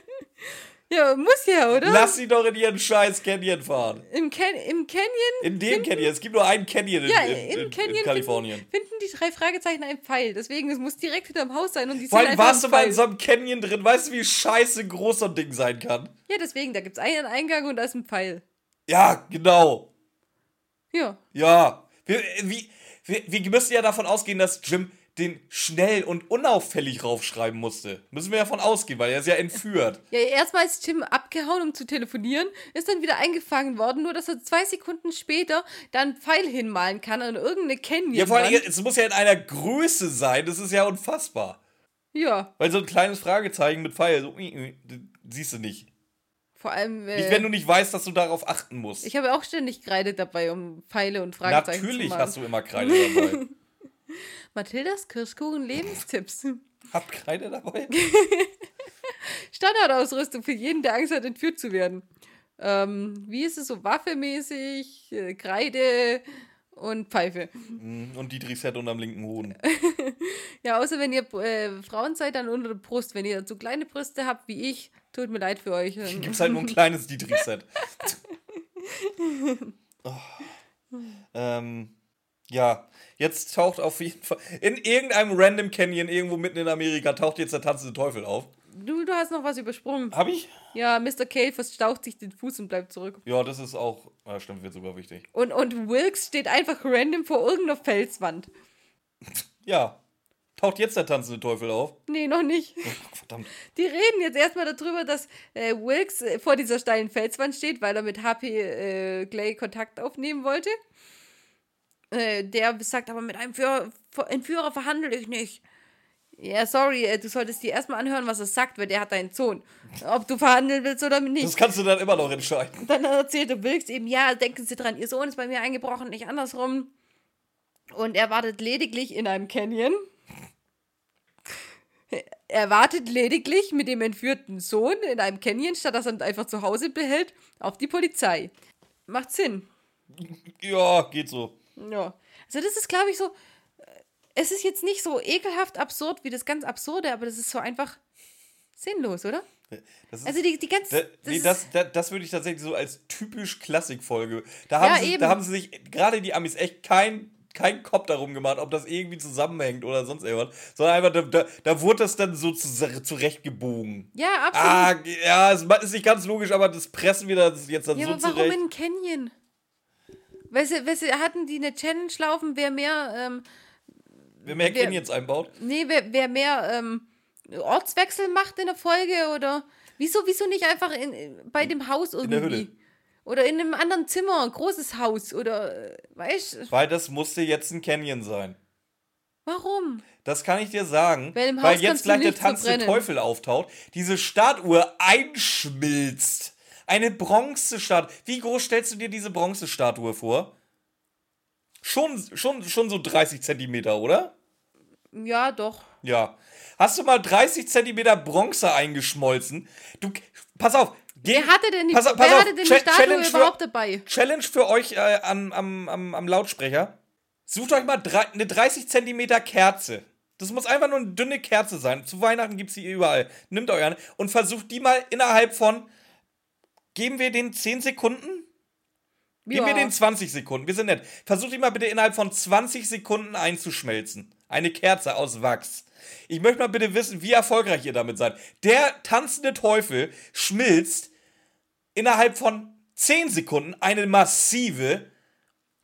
muss ja, oder? Lass sie doch in ihren scheiß Canyon fahren. Im, Can Im Canyon? In dem Canyon. Es gibt nur einen Canyon in, Ja, in, im in, Canyon in Kalifornien. Finden, finden die drei Fragezeichen einen Pfeil. Deswegen, es muss direkt hinterm Haus sein und die Vor allem warst du mal in so einem Canyon drin. Weißt du, wie scheiße groß so ein Ding sein kann? Ja, deswegen, da gibt es einen Eingang und da ist ein Pfeil. Ja, genau. Ja. Ja. Wir, wie, wir, wir müssen ja davon ausgehen, dass Jim den schnell und unauffällig raufschreiben musste. Müssen wir ja davon ausgehen, weil er ist ja entführt. Ja, erstmal ist Jim abgehauen, um zu telefonieren, ist dann wieder eingefangen worden, nur dass er zwei Sekunden später dann einen Pfeil hinmalen kann an irgendeine Canyon. Ja, vor allem, es muss ja in einer Größe sein. Das ist ja unfassbar. Ja, Weil so ein kleines Fragezeichen mit Pfeil, so, siehst du nicht. Vor allem. Äh, Nicht, wenn du nicht weißt, dass du darauf achten musst. ich habe auch ständig Kreide dabei, um Pfeile und Fragezeichen Natürlich zu machen. hast du immer Kreide dabei. [LAUGHS] Mathildas Kirschkuchen Lebenstipps. Habt Kreide dabei? [LAUGHS] Standardausrüstung für jeden, der Angst hat, entführt zu werden. Ähm, wie ist es so waffemäßig? Äh, Kreide und Pfeife. Mm, Und Dietrichs Head unterm linken Hoden. [LAUGHS] Ja, außer wenn ihr äh, Frauen seid, dann unter der Brust. Wenn ihr so kleine Brüste habt wie ich, tut mir leid für euch. Ähm, Gibt's halt nur ein kleines [LAUGHS] Dietrichs Head. Oh. Ähm, ja, jetzt taucht auf jeden Fall. In irgendeinem Random Canyon irgendwo mitten in Amerika taucht jetzt der tanzende Teufel auf. Du, du hast noch was übersprungen. Hab ich? Ja, Mr. K verstaucht sich den Fuß und bleibt zurück. Ja, das ist auch. Ja, stimmt, wird sogar wichtig. Und, und Wilkes steht einfach random vor irgendeiner Felswand. Ja. Taucht jetzt der tanzende Teufel auf? Nee, noch nicht. Oh, verdammt. Die reden jetzt erstmal darüber, dass äh, Wilkes äh, vor dieser steilen Felswand steht, weil er mit HP äh, Clay Kontakt aufnehmen wollte. Äh, der sagt aber, mit einem Führer, Entführer verhandle ich nicht. Ja, sorry, äh, du solltest dir erstmal anhören, was er sagt, weil der hat deinen Sohn. Ob du verhandeln willst oder nicht. Das kannst du dann immer noch entscheiden. Dann erzählte Wilkes eben, ja, denken Sie dran, Ihr Sohn ist bei mir eingebrochen, nicht andersrum. Und er wartet lediglich in einem Canyon. Er wartet lediglich mit dem entführten Sohn in einem Canyon, statt dass er ihn einfach zu Hause behält, auf die Polizei. Macht Sinn. Ja, geht so. Ja. Also das ist, glaube ich, so. äh, Es ist jetzt nicht so ekelhaft absurd wie das ganz Absurde, aber das ist so einfach sinnlos, oder? Das ist, Also die, die ganze. da, das nee, das, das, das würde ich tatsächlich so als typisch Klassikfolge. Da, Ja, haben sie, eben. da haben sie sich, gerade die Amis, echt kein, kein Kopf darum gemacht, ob das irgendwie zusammenhängt oder sonst irgendwas. Sondern einfach, da, da, da wurde das dann so zu, zurechtgebogen. ja, absolut. Ah, ja, es ist nicht ganz logisch, aber das pressen wir das jetzt dann Ja, so aber warum zurecht. in Canyon? Weißt du, weißt du, hatten die eine Challenge laufen, wer mehr, ähm, Wer mehr wer- Canyons einbaut. nee, wer, wer mehr ähm, Ortswechsel macht in der Folge oder wieso, wieso nicht einfach in, in, bei dem Haus irgendwie? der Hütte. Oder in einem anderen Zimmer, ein großes Haus oder, äh, weißt Weil das musste jetzt ein Canyon sein. warum? Das kann ich dir sagen, Weil im weil jetzt gleich der tanzende verbrennen. Teufel auftaucht, diese Statue einschmilzt. Eine Bronzestatue. Wie groß stellst du dir diese Bronzestatue vor? Schon, schon, schon so 30 Zentimeter, oder? Ja, doch. Ja. Hast du mal 30 Zentimeter Bronze eingeschmolzen? Du, pass auf. Geh, Wer hatte denn die, pass pass wer auf. hatte denn die Statue Challenge für- überhaupt dabei? Challenge für euch äh, am, am, am, am Lautsprecher. Sucht euch mal drei, eine 30 Zentimeter Kerze. Das muss einfach nur eine dünne Kerze sein. Zu Weihnachten gibt es die überall. Nimmt euch eine und versucht die mal innerhalb von. Geben wir den 10 Sekunden? Geben wir den 20 Sekunden. Wir sind nett. Versucht die mal bitte innerhalb von 20 Sekunden einzuschmelzen. Eine Kerze aus Wachs. Ich möchte mal bitte wissen, wie erfolgreich ihr damit seid. Der tanzende Teufel schmilzt innerhalb von 10 Sekunden eine massive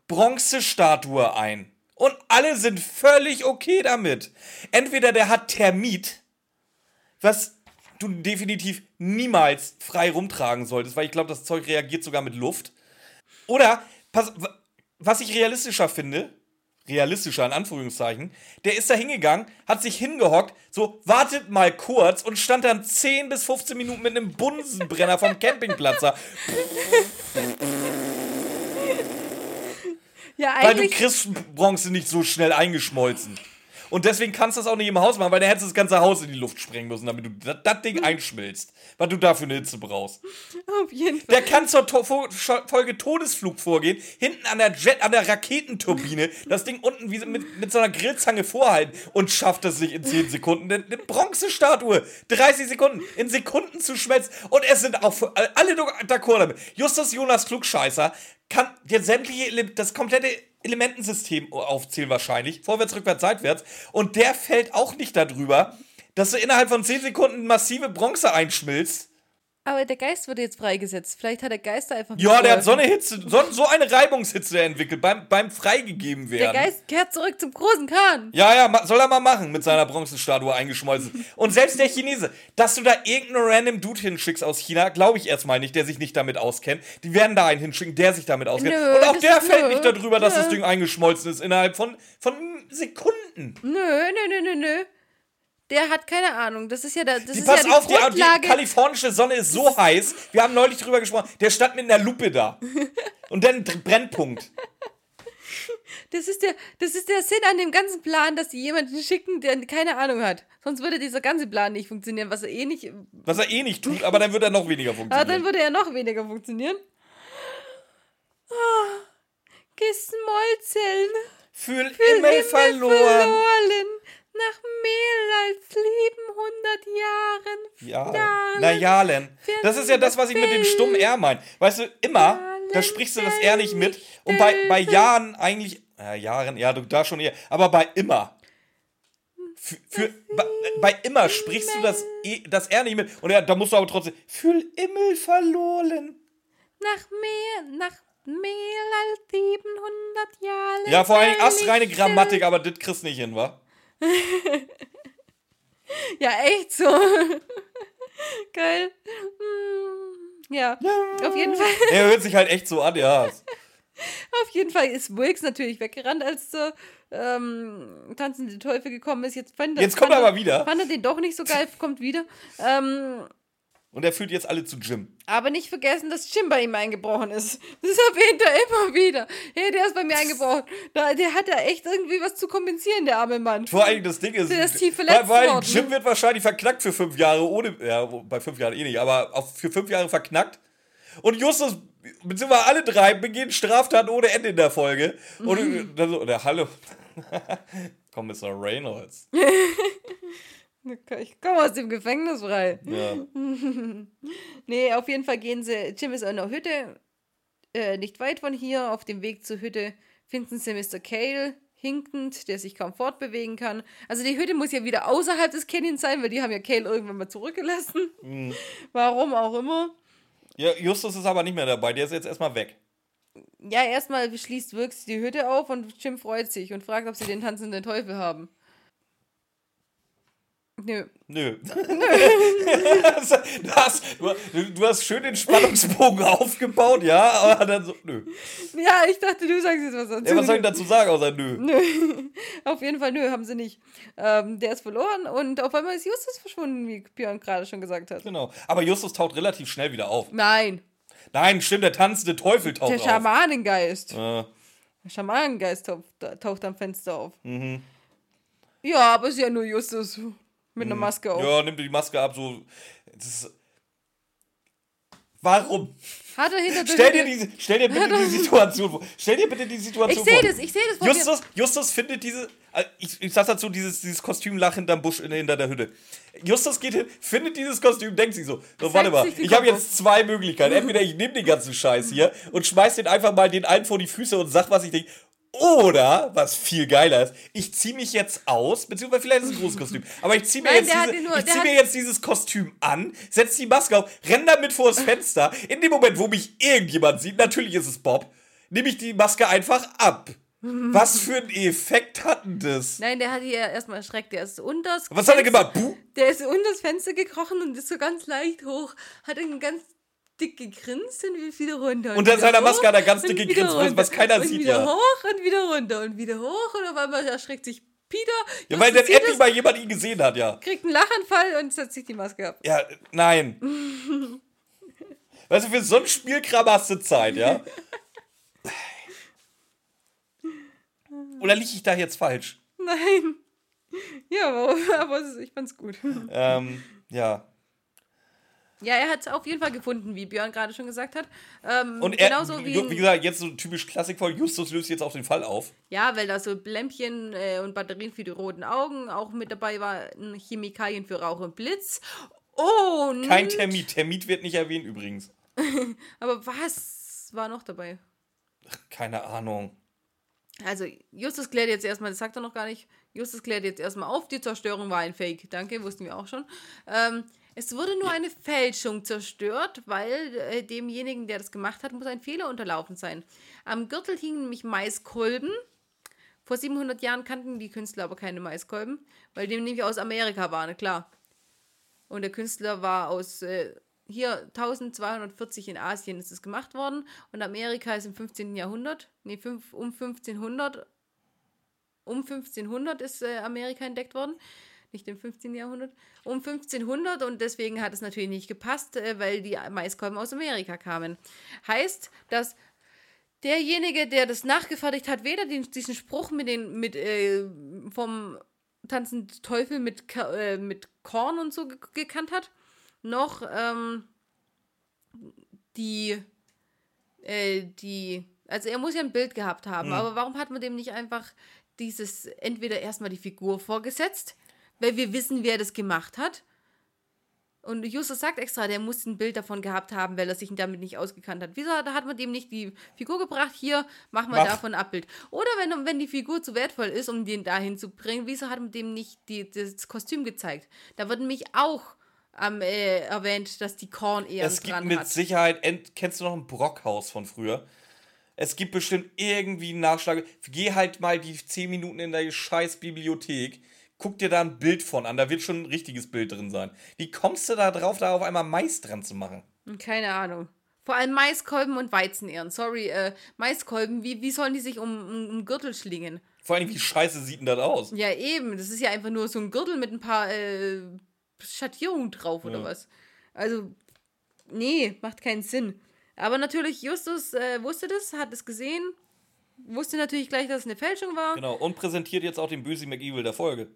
Bronzestatue ein. Und alle sind völlig okay damit. Entweder der hat Thermit, was du definitiv niemals frei rumtragen solltest, weil ich glaube, das Zeug reagiert sogar mit Luft. Oder, pass, was ich realistischer finde, realistischer in Anführungszeichen, der ist da hingegangen, hat sich hingehockt, so wartet mal kurz und stand dann 10 bis 15 Minuten mit einem Bunsenbrenner vom Campingplatz da. Ja, Weil du kriegst Bronze nicht so schnell eingeschmolzen. Und deswegen kannst du das auch nicht im Haus machen, weil dann hättest du das ganze Haus in die Luft sprengen müssen, damit du das, das Ding einschmilzt. Weil du dafür eine Hitze brauchst. Auf jeden Fall. Der kann zur to Folge Todesflug vorgehen, hinten an der Jet, an der Raketenturbine, [LAUGHS] das Ding unten wie mit, mit so einer Grillzange vorhalten und schafft es sich in 10 Sekunden, eine, Bronzestatue, 30 Sekunden, in Sekunden zu schmelzen. Und es sind auch alle d'accord damit. Justus Jonas Klugscheißer kann dir sämtliche, das komplette Elementensystem aufzählen wahrscheinlich, vorwärts, rückwärts, seitwärts. Und der fällt auch nicht darüber, dass du innerhalb von 10 Sekunden massive Bronze einschmilzt. Aber der Geist wird jetzt freigesetzt. Vielleicht hat der Geist da einfach. Ja, der hat so eine Hitze, so, so eine Reibungshitze entwickelt beim, beim freigegeben Der werden. Geist kehrt zurück zum großen Kahn. ja, ja, soll er mal machen mit seiner Bronzestatue eingeschmolzen. Und selbst der Chinese, dass du da irgendeinen random Dude hinschickst aus China, glaube ich erstmal nicht, der sich nicht damit auskennt. Die werden da einen hinschicken, der sich damit auskennt. Nö, Und auch der fällt nö, nicht darüber, dass nö. das Ding eingeschmolzen ist innerhalb von, von Sekunden. Nö, nö, nö, nö, nö. Der hat keine Ahnung. Das ist ja, da, das Die, ist pass ja die auf, die, die kalifornische Sonne ist so heiß. Wir haben neulich drüber gesprochen. Der stand mit einer Lupe da. [LAUGHS] Und dann Brennpunkt. Das ist, der, das ist der Sinn an dem ganzen Plan, dass die jemanden schicken, der keine Ahnung hat. Sonst würde dieser ganze Plan nicht funktionieren, was er eh nicht. Was er eh nicht tut, aber dann wird er noch weniger [LAUGHS] Aber dann funktionieren. würde er noch weniger funktionieren. Ah, Geschmolzen. Fühl Für Himmel immer verloren. verloren. Nach mehr als 700 Jahren. Ja. Jahren Na Jalen. Das ist ja das, was ich mit dem stummen R meine. Weißt du, immer, da sprichst du das R nicht mit. Und bei, bei Jahren eigentlich. Ja, Jahren, ja, du da schon eher. Aber bei immer. Für, für, bei, bei immer sprichst du das, e, das R nicht mit. Und ja, da musst du aber trotzdem. Fühl Himmel verloren. Nach mehr, nach mehr als 700 Jahren. Ja, vor Dingen astreine. Grammatik, aber das kriegst nicht hin, wa? [LAUGHS] Ja, echt so. [LAUGHS] Geil. Hm, Ja, auf jeden Fall. Er hört sich halt echt so an, ja. Auf jeden Fall ist Wilkes natürlich weggerannt, als der ähm, tanzende Teufel gekommen ist. Jetzt, fand er, Jetzt kommt fand er aber wieder. Fand er den doch nicht so geil, kommt wieder. Ähm, Und er führt jetzt alle zu Jim. aber nicht vergessen, dass Jim bei ihm eingebrochen ist. [LAUGHS] Das erwähnt er immer wieder. Hey, der ist bei mir eingebrochen. Da, der hat da echt irgendwie was zu kompensieren, der arme Mann. Vor allem das Ding ist, Der ist tief verletzt weil, weil. Jim wird wahrscheinlich verknackt für fünf Jahre, ohne, ja, bei fünf Jahren eh nicht, aber auch für fünf Jahre verknackt. Und Justus, beziehungsweise alle drei, begehen Straftaten ohne Ende in der Folge. Und dann so, der Hallo. [LAUGHS] Kommissar Reynolds. [LAUGHS] Ich komme aus dem Gefängnis frei. Ja. [LAUGHS] Nee, auf jeden Fall gehen sie. Jim ist in der Hütte, äh, nicht weit von hier. Auf dem Weg zur Hütte finden sie Mr. Cale hinkend, der sich kaum fortbewegen kann. Also die Hütte muss ja wieder außerhalb des Canyons sein, weil die haben ja Cale irgendwann mal zurückgelassen. Mhm. [LAUGHS] Warum auch immer. ja, Justus ist aber nicht mehr dabei, der ist jetzt erstmal weg. Ja, erstmal schließt Wirks die Hütte auf und Jim freut sich und fragt, ob sie den tanzenden Teufel haben. Nö. Nö. [LAUGHS] du, hast, du, du hast schön den Spannungsbogen aufgebaut, ja, aber dann so, nö. Ja, ich dachte, du sagst jetzt was dazu. Ja, was soll ich dazu sagen, außer nö? Nö. [LAUGHS] Auf jeden Fall, nö, haben sie nicht. Ähm, der ist verloren und auf einmal ist Justus verschwunden, wie Björn gerade schon gesagt hat. Genau. Aber Justus taucht relativ schnell wieder auf. Nein, Nein, stimmt, der tanzende Teufel taucht der auf. Schamanengeist. Äh, Der Schamanengeist taucht, taucht am Fenster auf. Mhm. Ja, aber ist ja nur Justus mit einer Maske auf. ja, nimmt die Maske ab, so. Das ist, warum? Hat er hinter Stell dir, diese, stell dir bitte die Situation vor. Stell dir bitte die Ich Situation sehe vor. das, ich sehe das vor. Justus, Justus findet diese. äh, Ich, ich sag dazu, dieses, dieses Kostüm lag hinterm Busch in, hinter der Hütte. Justus geht hin, findet dieses Kostüm, denkt sich so: so warte mal, ich habe jetzt zwei Möglichkeiten. Entweder ich nehme den ganzen Scheiß hier und schmeiß den einfach mal den einen vor die Füße und sag, was ich denke. Oder, was viel geiler ist, ich ziehe mich jetzt aus, beziehungsweise vielleicht ist es ein großes Kostüm, aber ich ziehe mir, Nein, jetzt diese, nur- ich zieh mir jetzt dieses Kostüm an, setz die Maske auf, renn damit vors Fenster. In dem Moment, wo mich irgendjemand sieht, natürlich ist es Bob, nehme ich die Maske einfach ab. Was für ein Effekt hat denn das? Nein, der hat hier erstmal erschreckt. Der ist unter das Was hat er Fenster- gemacht? Buh? Der ist unter das Fenster gekrochen und ist so ganz leicht hoch. Hat dann ganz dick gegrinst und wieder runter. Unter wieder seiner hoch Maske hat er ganz und dick gegrinst, was- runter. was keiner und sieht, wieder ja. hoch und wieder runter und wieder hoch und auf einmal erschreckt sich Peter. Ja, weil dann sieht endlich mal jemand ihn gesehen hat, ja. kriegt einen Lachanfall und setzt sich die Maske ab. Ja, nein. [LAUGHS] weißt du, für so ein Spielkram hast du Zeit, ja? [LAUGHS] Oder liege ich da jetzt falsch? Nein. Ja, aber, ich fand's gut. Ähm, ja. Ja, er hat es auf jeden Fall gefunden, wie Björn gerade schon gesagt hat. Ähm, Und er, genauso wie, wie, gesagt, jetzt so typisch Klassikfolge, Justus löst jetzt auch den Fall auf. Ja, weil da so Lämpchen äh, und Batterien für die roten Augen auch mit dabei waren, Chemikalien für Rauch und Blitz. Und. Kein Termit. Termit wird nicht erwähnt übrigens. [LAUGHS] Aber was war noch dabei? Keine Ahnung. Also, Justus klärt jetzt erstmal, das sagt er noch gar nicht. Justus klärt jetzt erstmal auf, die Zerstörung war ein Fake. Danke, wussten wir auch schon. Ähm, es wurde nur eine Fälschung zerstört, weil äh, demjenigen, der das gemacht hat, muss ein Fehler unterlaufen sein. Am Gürtel hingen nämlich Maiskolben. Vor 700 Jahren kannten die Künstler aber keine Maiskolben, weil die nämlich aus Amerika waren, klar. Und der Künstler war aus äh, hier 1240 in Asien ist es gemacht worden und Amerika ist im 15. Jahrhundert, nee, fünf, um 1500, um 1500 ist äh, Amerika entdeckt worden. Nicht im 15. Jahrhundert, um 1500 und deswegen hat es natürlich nicht gepasst, äh, weil die Maiskolben aus Amerika kamen. Heißt, dass derjenige, der das nachgefertigt hat, weder den, diesen Spruch mit den mit äh, vom tanzenden Teufel mit, äh, mit Korn und so gekannt hat, noch ähm, die äh, die also er muss ja ein Bild gehabt haben, mhm. aber warum hat man dem nicht einfach dieses entweder erstmal die Figur vorgesetzt, weil wir wissen, wer das gemacht hat und Justus sagt extra, der muss ein Bild davon gehabt haben, weil er sich damit nicht ausgekannt hat. Wieso hat man dem nicht die Figur gebracht? Hier, mach mal mach. davon ein Abbild. Oder wenn, wenn die Figur zu wertvoll ist, um den dahin zu bringen, wieso hat man dem nicht die, das Kostüm gezeigt? Da wird nämlich auch ähm, äh, erwähnt, dass die Korn eher Es gibt mit hat. Sicherheit, kennst du noch ein Brockhaus von früher? Es gibt bestimmt irgendwie einen Nachschlag. Geh halt mal die 10 Minuten in der scheiß Bibliothek guck dir da ein Bild von an, da wird schon ein richtiges Bild drin sein. Wie kommst du da drauf, da auf einmal Mais dran zu machen? Keine Ahnung. Vor allem Maiskolben und Weizenehren. Sorry, äh, Maiskolben, wie, wie sollen die sich um, um, um Gürtel schlingen? Vor allem, wie scheiße sieht denn das aus? Ja, eben. Das ist ja einfach nur so ein Gürtel mit ein paar äh, Schattierungen drauf oder ja. was. Also, nee, macht keinen Sinn. Aber natürlich, Justus äh, wusste das, hat es gesehen, wusste natürlich gleich, dass es eine Fälschung war. Genau, und präsentiert jetzt auch den Böse McEvil der Folge.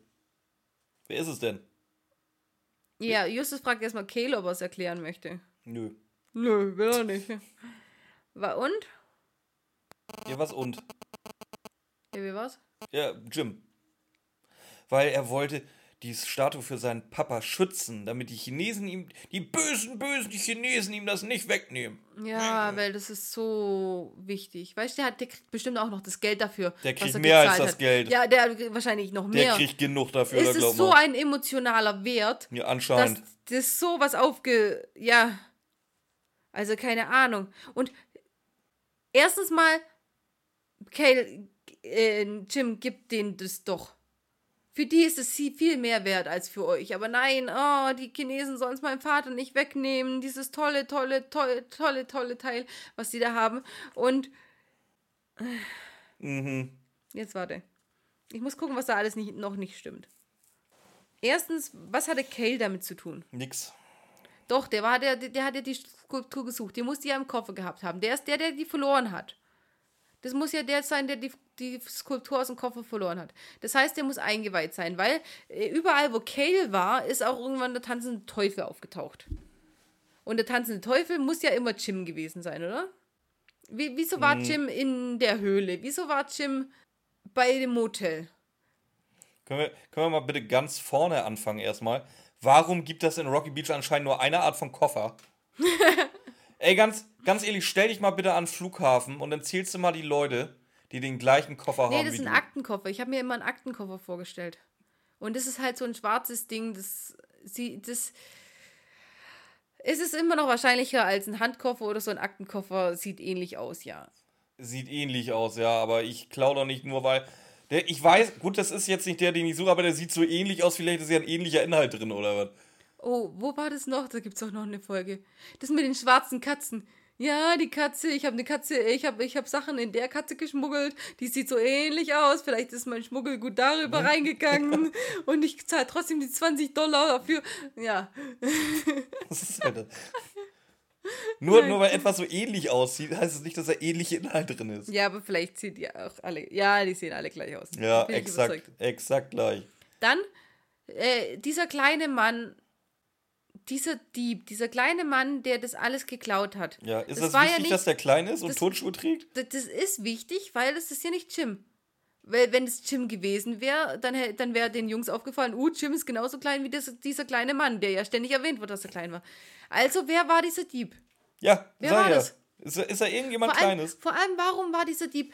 Wer ist es denn? Ja, Justus fragt erstmal Kale, ob er es erklären möchte. Nö. Nö, will er nicht. War und? Ja, was und? Ja, wie war's? Ja, Jim. Weil er wollte, die Statue für seinen Papa schützen, damit die Chinesen ihm, die bösen, bösen die Chinesen ihm das nicht wegnehmen. Ja, weil das ist so wichtig. Weißt du, der, der kriegt bestimmt auch noch das Geld dafür. Der kriegt mehr als das hat. Geld. Ja, der wahrscheinlich noch mehr. Der kriegt genug dafür. Es ist so ein emotionaler Wert. Ja, anscheinend. Dass das sowas aufge... Ja, also keine Ahnung. Und erstens mal, Kale, äh, Jim gibt denen das doch. Für die ist es viel mehr wert als für euch. Aber nein, oh, die Chinesen sollen es meinem Vater nicht wegnehmen. Dieses tolle, tolle, tolle, tolle, tolle Teil, was sie da haben. Und. Mhm. Jetzt warte. Ich muss gucken, was da alles nicht, noch nicht stimmt. Erstens, was hatte Kale damit zu tun? Nix. Doch, der war der, der hat ja die Skulptur gesucht. Den muss die ja im Koffer gehabt haben. Der ist der, der die verloren hat. Das muss ja der sein, der die, die Skulptur aus dem Koffer verloren hat. Das heißt, der muss eingeweiht sein, weil äh, überall, wo Kale war, ist auch irgendwann der tanzende Teufel aufgetaucht. Und der tanzende Teufel muss ja immer Jim gewesen sein, oder? Wie, wieso war hm. Jim in der Höhle? Wieso war Jim bei dem Motel? Können wir, können wir mal bitte ganz vorne anfangen erstmal? Warum gibt das in Rocky Beach anscheinend nur eine Art von Koffer? [LAUGHS] Ey, ganz, ganz ehrlich, stell dich mal bitte an den Flughafen und dann zählst du mal die Leute, die den gleichen Koffer nee, haben. Nee, das ist ein du. Aktenkoffer. Ich habe mir immer einen Aktenkoffer vorgestellt. Und das ist halt so ein schwarzes Ding, das, sie, das, es ist immer noch wahrscheinlicher als ein Handkoffer oder so ein Aktenkoffer. Sieht ähnlich aus, ja. Sieht ähnlich aus, ja, aber ich klaue doch nicht nur, weil. Der, ich weiß, gut, das ist jetzt nicht der, den ich suche, aber der sieht so ähnlich aus. Vielleicht ist ja ein ähnlicher Inhalt drin, oder was? Oh, wo war das noch? Da gibt es auch noch eine Folge. Das mit den schwarzen Katzen. Ja, die Katze, ich habe eine Katze, ich habe ich hab Sachen in der Katze geschmuggelt, die sieht so ähnlich aus. Vielleicht ist mein Schmuggel gut darüber ja. reingegangen [LAUGHS] und ich zahle trotzdem die 20 Dollar dafür. Ja. [LAUGHS] Was ist halt das? Nur, nur weil etwas so ähnlich aussieht, heißt es nicht, dass da ähnliche Inhalt drin ist. Ja, aber vielleicht sieht die auch alle. Ja, die sehen alle gleich aus. Ja, exakt, exakt gleich. Dann, äh, dieser kleine Mann dieser Dieb, dieser kleine Mann, der das alles geklaut hat. Ja, ist das, das wichtig, ja nicht, dass der klein ist und das, Turnschuhe trägt? Das, das, ist wichtig, weil das ist ja nicht Jim. Weil wenn es Jim gewesen wäre, dann, dann wäre den Jungs aufgefallen, uh, Jim ist genauso klein wie das, dieser kleine Mann, der ja ständig erwähnt wird, dass er klein war. Also, wer war dieser Dieb? Ja, wer war ja. das? Ist, ist da irgendjemand vor allem, Kleines? Vor allem, warum war dieser Dieb?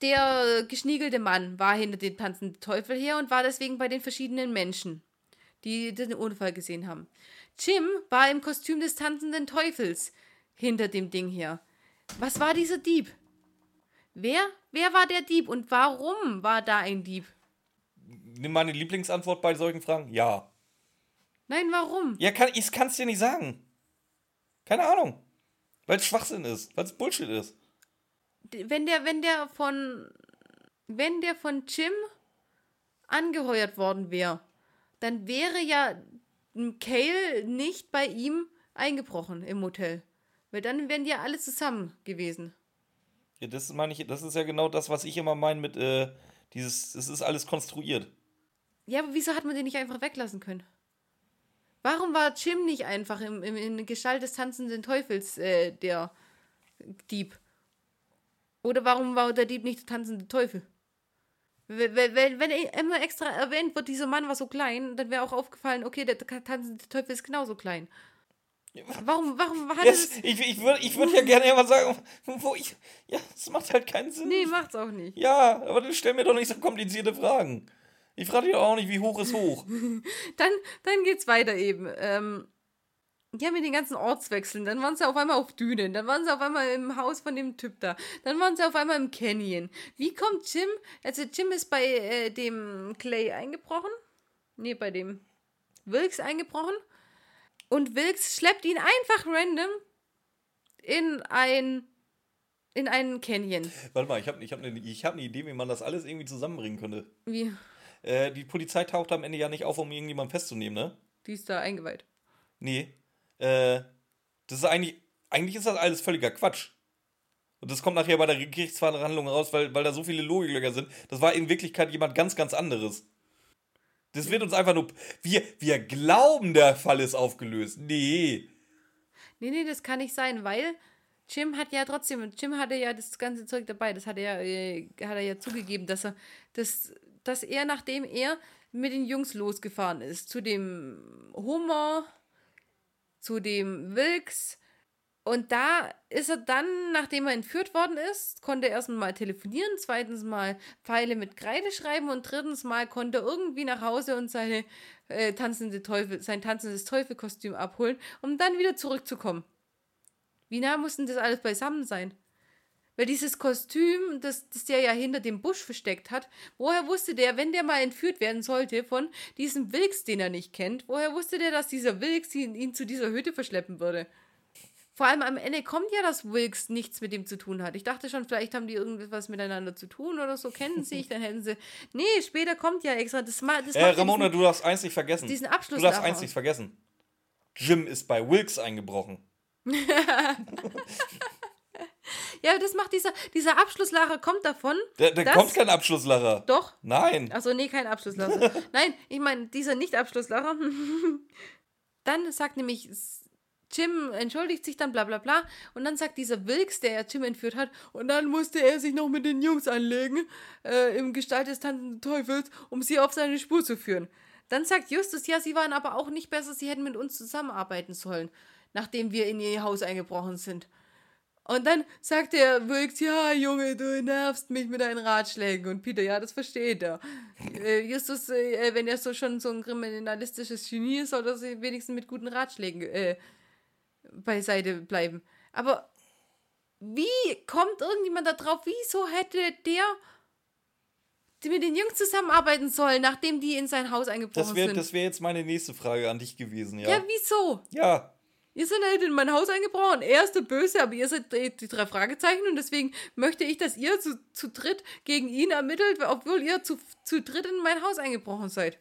Der geschniegelte Mann war hinter dem tanzenden Teufel her und war deswegen bei den verschiedenen Menschen die den Unfall gesehen haben. Jim war im Kostüm des tanzenden Teufels hinter dem Ding hier. Was war dieser Dieb? Wer? Wer war der Dieb und warum war da ein Dieb? Nimm meine Lieblingsantwort bei solchen Fragen. Ja. Nein, warum? Ja, kann, ich kann es dir nicht sagen. Keine Ahnung. Weil es Schwachsinn ist, weil es Bullshit ist. Wenn der, wenn der von, wenn der von Jim angeheuert worden wäre, dann wäre ja Kale nicht bei ihm eingebrochen im Hotel. Weil dann wären die ja alle zusammen gewesen. Ja, das meine ich, das ist ja genau das, was ich immer meine mit äh, dieses, es ist alles konstruiert. Ja, aber wieso hat man den nicht einfach weglassen können? Warum war Jim nicht einfach im, im, in Gestalt des tanzenden Teufels äh, der Dieb? Oder warum war der Dieb nicht der tanzende Teufel? Wenn, wenn, wenn immer extra erwähnt wird, dieser Mann war so klein, dann wäre auch aufgefallen, okay, der tanzende Teufel ist genauso klein. Warum, warum hat yes, das? Ich, ich würde ich würd ja gerne immer sagen, wo ich. Ja, das macht halt keinen Sinn. Nee, macht's auch nicht. Ja, aber du stell mir doch nicht so komplizierte Fragen. Ich frage dich auch nicht, wie hoch ist hoch. [LAUGHS] dann, dann geht's weiter eben. Ähm, ja, mit den ganzen Ortswechseln. Dann waren sie auf einmal auf Dünen. Dann waren sie auf einmal im Haus von dem Typ da. Dann waren sie auf einmal im Canyon. Wie kommt Jim? Also, Jim ist bei äh, dem Clay eingebrochen. Nee, bei dem Wilkes eingebrochen. Und Wilkes schleppt ihn einfach random in ein in einen Canyon. Warte mal, ich habe ich hab eine hab ne Idee, wie man das alles irgendwie zusammenbringen könnte. Wie? Äh, die Polizei taucht am Ende ja nicht auf, um irgendjemanden festzunehmen, ne? Die ist da eingeweiht. Nee. Äh, das ist eigentlich, eigentlich ist das alles völliger Quatsch. Und das kommt nachher bei der Gerichtsverhandlung raus, weil, weil da so viele Logiklöcher sind. Das war in Wirklichkeit jemand ganz, ganz anderes. Das wird uns einfach nur. Wir, wir glauben, der Fall ist aufgelöst. Nee. Nee, nee, das kann nicht sein, weil Jim hat ja trotzdem, Jim hatte ja das ganze Zeug dabei, das hat er, äh, hat er ja zugegeben, dass er, dass, dass er, nachdem er mit den Jungs losgefahren ist, zu dem Hummer, zu dem Wilkes, und da ist er dann, nachdem er entführt worden ist, konnte er erstens mal telefonieren, zweitens mal Pfeile mit Kreide schreiben und drittens mal konnte er irgendwie nach Hause und seine äh, tanzende Teufel, sein tanzendes Teufelkostüm abholen, um dann wieder zurückzukommen. Wie nah mussten das alles beisammen sein? Weil dieses Kostüm, das, das der ja hinter dem Busch versteckt hat, woher wusste der, wenn der mal entführt werden sollte von diesem Wilks, den er nicht kennt, woher wusste der, dass dieser Wilks ihn, ihn zu dieser Hütte verschleppen würde? Vor allem am Ende kommt ja, dass Wilkes nichts mit dem zu tun hat. Ich dachte schon, vielleicht haben die irgendwas miteinander zu tun oder so, kennen sich, dann hätten sie. Nee, später kommt ja extra. Das, das äh, Ramona, diesen, du darfst eins nicht vergessen. Diesen Abschluss. Du darfst eins nicht vergessen. Jim ist bei Wilkes eingebrochen. [LAUGHS] [LAUGHS] ja, das macht dieser, dieser Abschlusslacher kommt davon. Da, da kommt kein Abschlusslacher. Doch? Nein. Achso, nee, kein Abschlusslacher. [LAUGHS] Nein, ich meine, dieser Nicht-Abschlusslacher. [LAUGHS] Dann sagt nämlich Jim entschuldigt sich dann, bla bla bla. Und dann sagt dieser Wilkes, der ja Jim entführt hat, und dann musste er sich noch mit den Jungs anlegen, äh, im Gestalt des tanzenden Teufels, um sie auf seine Spur zu führen. Dann sagt Justus, ja, sie waren aber auch nicht besser, sie hätten mit uns zusammenarbeiten sollen, nachdem wir in ihr Haus eingebrochen sind. Und dann sagt der Wilkes, ja, Junge, du nervst mich mit deinen Ratschlägen. Und Peter, ja, das versteht er. Äh, Justus, äh, wenn er so schon so ein kriminalistisches Genie ist, soll er sich wenigstens mit guten Ratschlägen äh, beiseite bleiben. Aber wie kommt irgendjemand da drauf? Wieso hätte der mit den Jungs zusammenarbeiten sollen, nachdem die in sein Haus eingebrochen das wär, sind? Das wäre jetzt meine nächste Frage an dich gewesen, ja. Ja, wieso? Ja. Ihr seid halt in mein Haus eingebrochen. Er ist der Böse, aber ihr seid die, drei Fragezeichen und deswegen möchte ich, dass ihr zu, zu dritt gegen ihn ermittelt, obwohl ihr zu, zu dritt in mein Haus eingebrochen seid.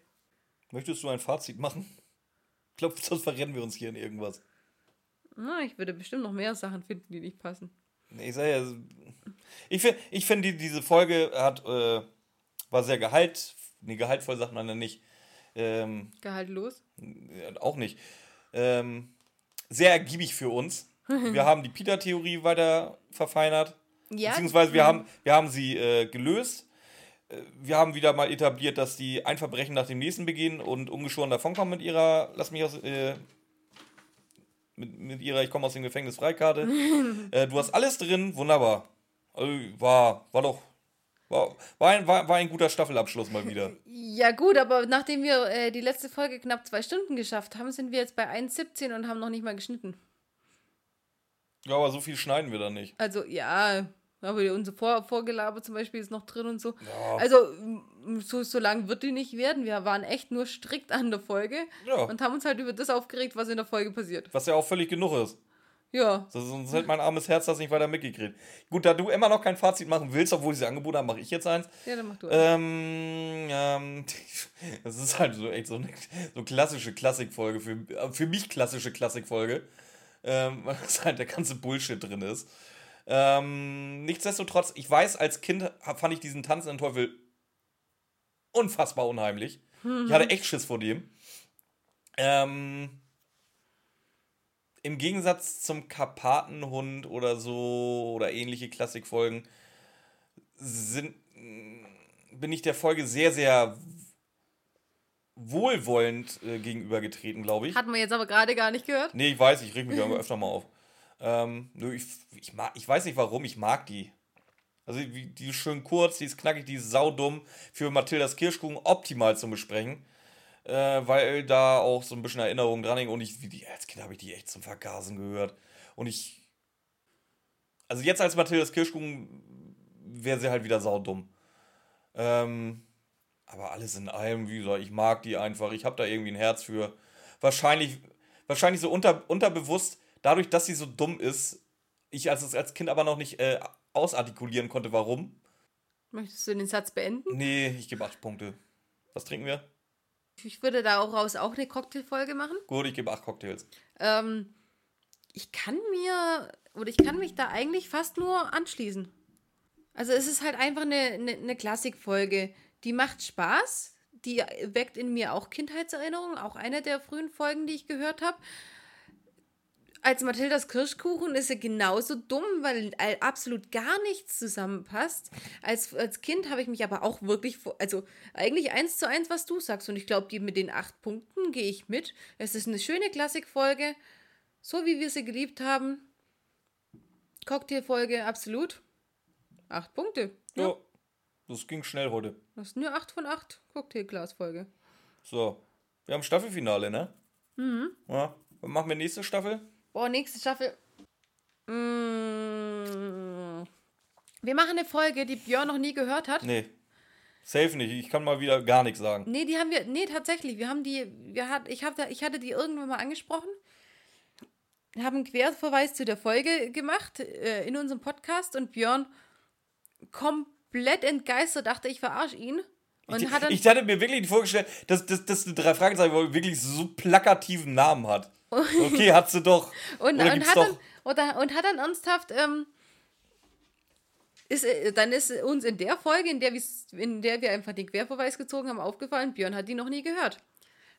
Möchtest du ein Fazit machen? Ich glaube, sonst verrennen wir uns hier in irgendwas. Na, ich würde bestimmt noch mehr Sachen finden, die nicht passen. Ich sage ja, ich finde, ich find, die, diese Folge hat, äh, war sehr gehalt, nee, gehaltvoll sagt man ja nicht. Ähm, Gehaltlos? Auch nicht. Ähm, sehr ergiebig für uns. wir haben die Peter-Theorie weiter verfeinert. Ja. Beziehungsweise wir haben, wir haben sie äh, gelöst. Äh, wir haben wieder mal etabliert, dass die ein Verbrechen nach dem nächsten begehen und ungeschoren davonkommen mit ihrer, lass mich aus, äh, mit, mit ihrer Ich komme aus dem Gefängnis Freikarte. [LAUGHS] äh, du hast alles drin, wunderbar. Also, war, war doch. War, war, ein, war, war ein guter Staffelabschluss mal wieder. Ja, gut, aber nachdem wir äh, die letzte Folge knapp zwei Stunden geschafft haben, sind wir jetzt bei 1,17 und haben noch nicht mal geschnitten. Ja, aber so viel schneiden wir da nicht. Also, ja, aber unser Vor Vorgelaber zum Beispiel ist noch drin und so. Ja. Also, so, so lang wird die nicht werden. Wir waren echt nur strikt an der Folge ja. und haben uns halt über das aufgeregt, was in der Folge passiert. Was ja auch völlig genug ist. Ja. So, sonst hätte mein armes Herz das nicht weiter mitgekriegt. Gut, da du immer noch kein Fazit machen willst, obwohl ich sie angeboten habe, mache ich jetzt eins. Ja, dann mach du. Ähm, ähm, [LAUGHS] das ist halt so echt so eine so klassische Klassikfolge, für, für mich klassische Klassikfolge, ähm, [LAUGHS] weil das halt der ganze Bullshit drin ist. Ähm, nichtsdestotrotz, ich weiß, als Kind fand ich diesen tanzenden Teufel unfassbar unheimlich. Ich hatte echt Schiss vor dem. Ähm, Im Gegensatz zum Karpatenhund oder so oder ähnliche Klassikfolgen sind, bin ich der Folge sehr, sehr wohlwollend äh, gegenübergetreten, glaube ich. Hatten wir jetzt aber gerade gar nicht gehört. Nee, ich weiß, ich reg mich [LAUGHS] aber öfter mal auf. Ähm, nö, ich, ich, mag, ich weiß nicht warum, ich mag die. Also die, die ist schön kurz, die ist knackig, die ist saudumm. Für Mathildas Kirschkuchen optimal zum Besprechen. Äh, weil da auch so ein bisschen Erinnerung dran hängen und ich, wie die, als Kind habe ich die echt zum Vergasen gehört. Und ich. Also jetzt als Mathildas Kirschkuchen wäre sie halt wieder saudumm. Ähm, aber alles in allem, wie gesagt, ich mag die einfach. Ich habe da irgendwie ein Herz für. Wahrscheinlich, wahrscheinlich so unter, unterbewusst, dadurch, dass sie so dumm ist, ich als, als Kind aber noch nicht äh, ausartikulieren konnte, warum. Möchtest du den Satz beenden? Nee, ich gebe acht Punkte. Was trinken wir? Ich würde da auch raus auch eine Cocktailfolge machen. Gut, ich gebe acht Cocktails. Ähm, ich kann mir, oder ich kann mich da eigentlich fast nur anschließen. Also es ist halt einfach eine, eine, eine Klassikfolge. Die macht Spaß. Die weckt in mir auch Kindheitserinnerungen. Auch eine der frühen Folgen, die ich gehört habe. Als Mathildas Kirschkuchen ist sie genauso dumm, weil absolut gar nichts zusammenpasst. Als, als Kind habe ich mich aber auch wirklich, also eigentlich eins zu eins, was du sagst. Und ich glaube, die mit den acht Punkten gehe ich mit. Es ist eine schöne Klassikfolge, so wie wir sie geliebt haben. Cocktailfolge, absolut. Acht Punkte. Ja. Das ging schnell heute. Das ist nur acht von acht Cocktailglasfolge. So. Wir haben Staffelfinale, ne? Mhm. Ja. Was machen wir nächste Staffel? Boah, nächste Staffel. Mm. Wir machen eine Folge, die Björn noch nie gehört hat. Nee. Safe nicht. Ich kann mal wieder gar nichts sagen. Nee, die haben wir. Nee, tatsächlich. Wir haben die. Wir hat, ich, hab da, ich hatte die irgendwann mal angesprochen. Wir haben einen Querverweis zu der Folge gemacht äh, in unserem Podcast und Björn komplett entgeistert dachte, ich verarsche ihn. Und ich, hat dann. ich hatte mir wirklich vorgestellt, dass, dass, dass eine drei Fragezeichen wirklich so plakativen Namen hat. [LAUGHS] Okay, hat sie doch. und, und, hat doch. dann, oder, und hat dann ernsthaft. Ähm, ist, äh, dann ist uns in der Folge, in der, in der wir einfach den Querverweis gezogen haben, aufgefallen, Björn hat die noch nie gehört.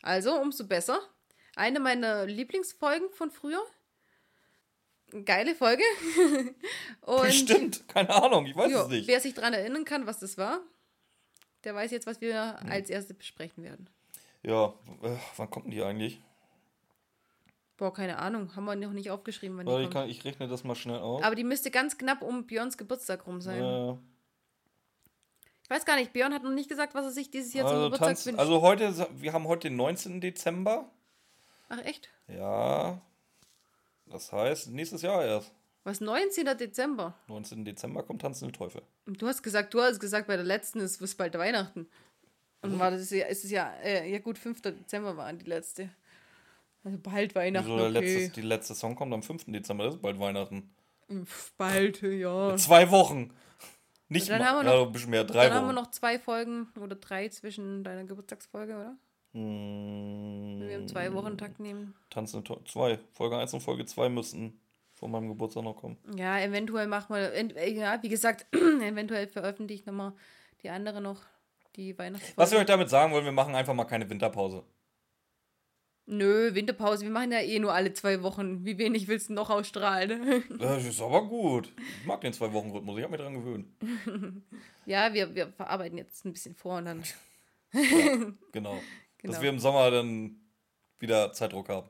Also, umso besser. Eine meiner Lieblingsfolgen von früher. Geile Folge. [LAUGHS] Und Bestimmt, keine Ahnung, ich weiß jo, es nicht. wer sich daran erinnern kann, was das war, der weiß jetzt, was wir als erstes besprechen werden. Ja, äh, wann kommt die eigentlich? Boah, keine Ahnung. Haben wir noch nicht aufgeschrieben, wann die Warte, ich, kommt. kann, ich rechne das mal schnell aus. Aber die müsste ganz knapp um Björns Geburtstag rum sein. äh, Ich weiß gar nicht, Björn hat noch nicht gesagt, was er sich dieses Jahr zum also, Geburtstag Tanz, wünscht. also heute, wir haben heute den 19. Dezember. Ach echt? Ja. Das heißt, nächstes Jahr erst. Was, 19. Dezember? 19. Dezember kommt Tanzende Teufel. Und Du hast gesagt, du hast gesagt, bei der letzten ist es bald Weihnachten. Und war das ja, ist es ja, äh, ja gut, 5. Dezember war die letzte. Also bald Weihnachten, Wieso der okay. letzte, die letzte Song kommt am 5. Dezember, das ist bald Weihnachten. Pff, Bald, ja. Zwei Wochen. Nicht Dann mal, haben wir ja, noch- ein bisschen mehr, drei Dann haben wir Wochen. noch zwei Folgen oder drei zwischen deiner Geburtstagsfolge, oder? Hm, Wenn wir im zwei Wochen Takt nehmen. Teufel. Zwei. Folge 1 und Folge 2 müssten vor meinem Geburtstag noch kommen. Ja, eventuell machen wir, äh, ja, wie gesagt, [CLEARS THROAT] eventuell veröffentliche ich nochmal die andere noch, die Weihnachtsfolge. Was wir euch damit sagen wollen, wir machen einfach mal keine Winterpause. Nö, Winterpause, wir machen ja eh nur alle zwei Wochen. Wie wenig willst du noch ausstrahlen? [LAUGHS] Das ist aber gut. Ich mag den Zwei-Wochen-Rhythmus, ich habe mich dran gewöhnt. [LAUGHS] ja, wir, wir verarbeiten jetzt ein bisschen vor und dann. [LAUGHS] Genau. Dass Genau. wir im Sommer dann wieder Zeitdruck haben.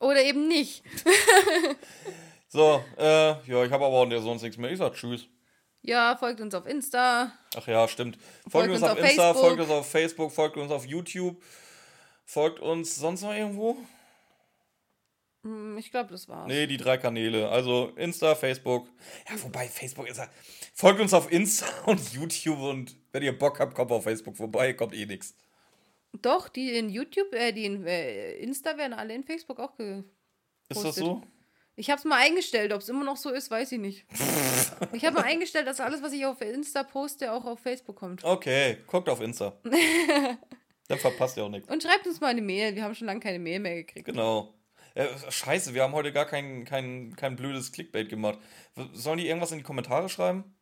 Oder eben nicht. So, äh, ja, ich habe aber auch sonst nichts mehr. Ich sag Tschüss. Ja, folgt uns auf Insta. Ach ja, stimmt. Folgt, Folgt uns uns auf auf Insta, Facebook. folgt uns auf Facebook, folgt uns auf YouTube. Folgt uns sonst noch irgendwo? Hm, Ich glaube, das war's. Nee, die drei Kanäle. Also Insta, Facebook. Ja, wobei Facebook ist ja. Folgt uns auf Insta [LAUGHS] und YouTube und wenn ihr Bock habt, kommt auf Facebook vorbei, kommt eh nix. Doch, die in YouTube, äh, die in äh, Insta werden alle in Facebook auch ge Ist das so? Ich habe es mal eingestellt. Ob es immer noch so ist, weiß ich nicht. [LAUGHS] ich habe mal eingestellt, dass alles, was ich auf Insta poste, auch auf Facebook kommt. Okay, guckt auf Insta. [LAUGHS] Dann verpasst ihr auch nichts. Und schreibt uns mal eine Mail. Wir haben schon lange keine Mail mehr gekriegt. Genau. Äh, scheiße, wir haben heute gar kein, kein, kein blödes Clickbait gemacht. Sollen die irgendwas in die Kommentare schreiben?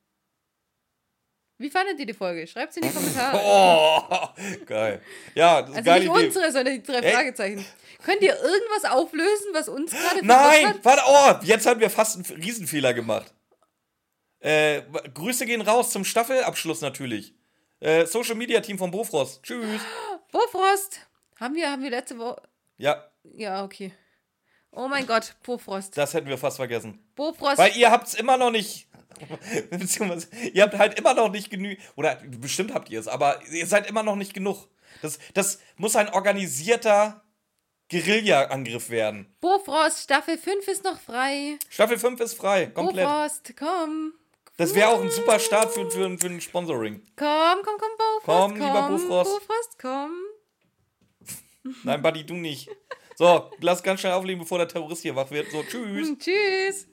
Wie fandet ihr die Folge? Schreibt es in die [LAUGHS] Kommentare. Oh, geil. Ja, das ist also nicht Idee. unsere, sondern die drei Ey. Fragezeichen. Könnt ihr irgendwas auflösen, was uns gerade Nein, warte, oh, jetzt haben wir fast einen Riesenfehler gemacht. Äh, Grüße gehen raus zum Staffelabschluss natürlich. Äh, Social Media Team von Bofrost. Tschüss. [GASPS] Bofrost. Haben wir, haben wir letzte Woche. Ja, Ja, okay. Oh mein Gott, Bofrost. das hätten wir fast vergessen. Bofrost. Weil ihr habt's immer noch nicht. Beziehungsweise, ihr habt halt immer noch nicht genug. Oder bestimmt habt ihr es, aber ihr seid immer noch nicht genug. Das, das muss ein organisierter Guerilla-Angriff werden. Bofrost, Staffel 5 ist noch frei. Staffel 5 ist frei, komplett. Bofrost, komm. Das wäre auch ein super Start für, für, für ein Sponsoring. Komm, komm, komm, Bofrost. Komm, lieber Bofrost. Bofrost, komm. Nein, Buddy, du nicht. So, lass ganz schnell auflegen, bevor der Terrorist hier wach wird. So, tschüss. [LAUGHS] Tschüss.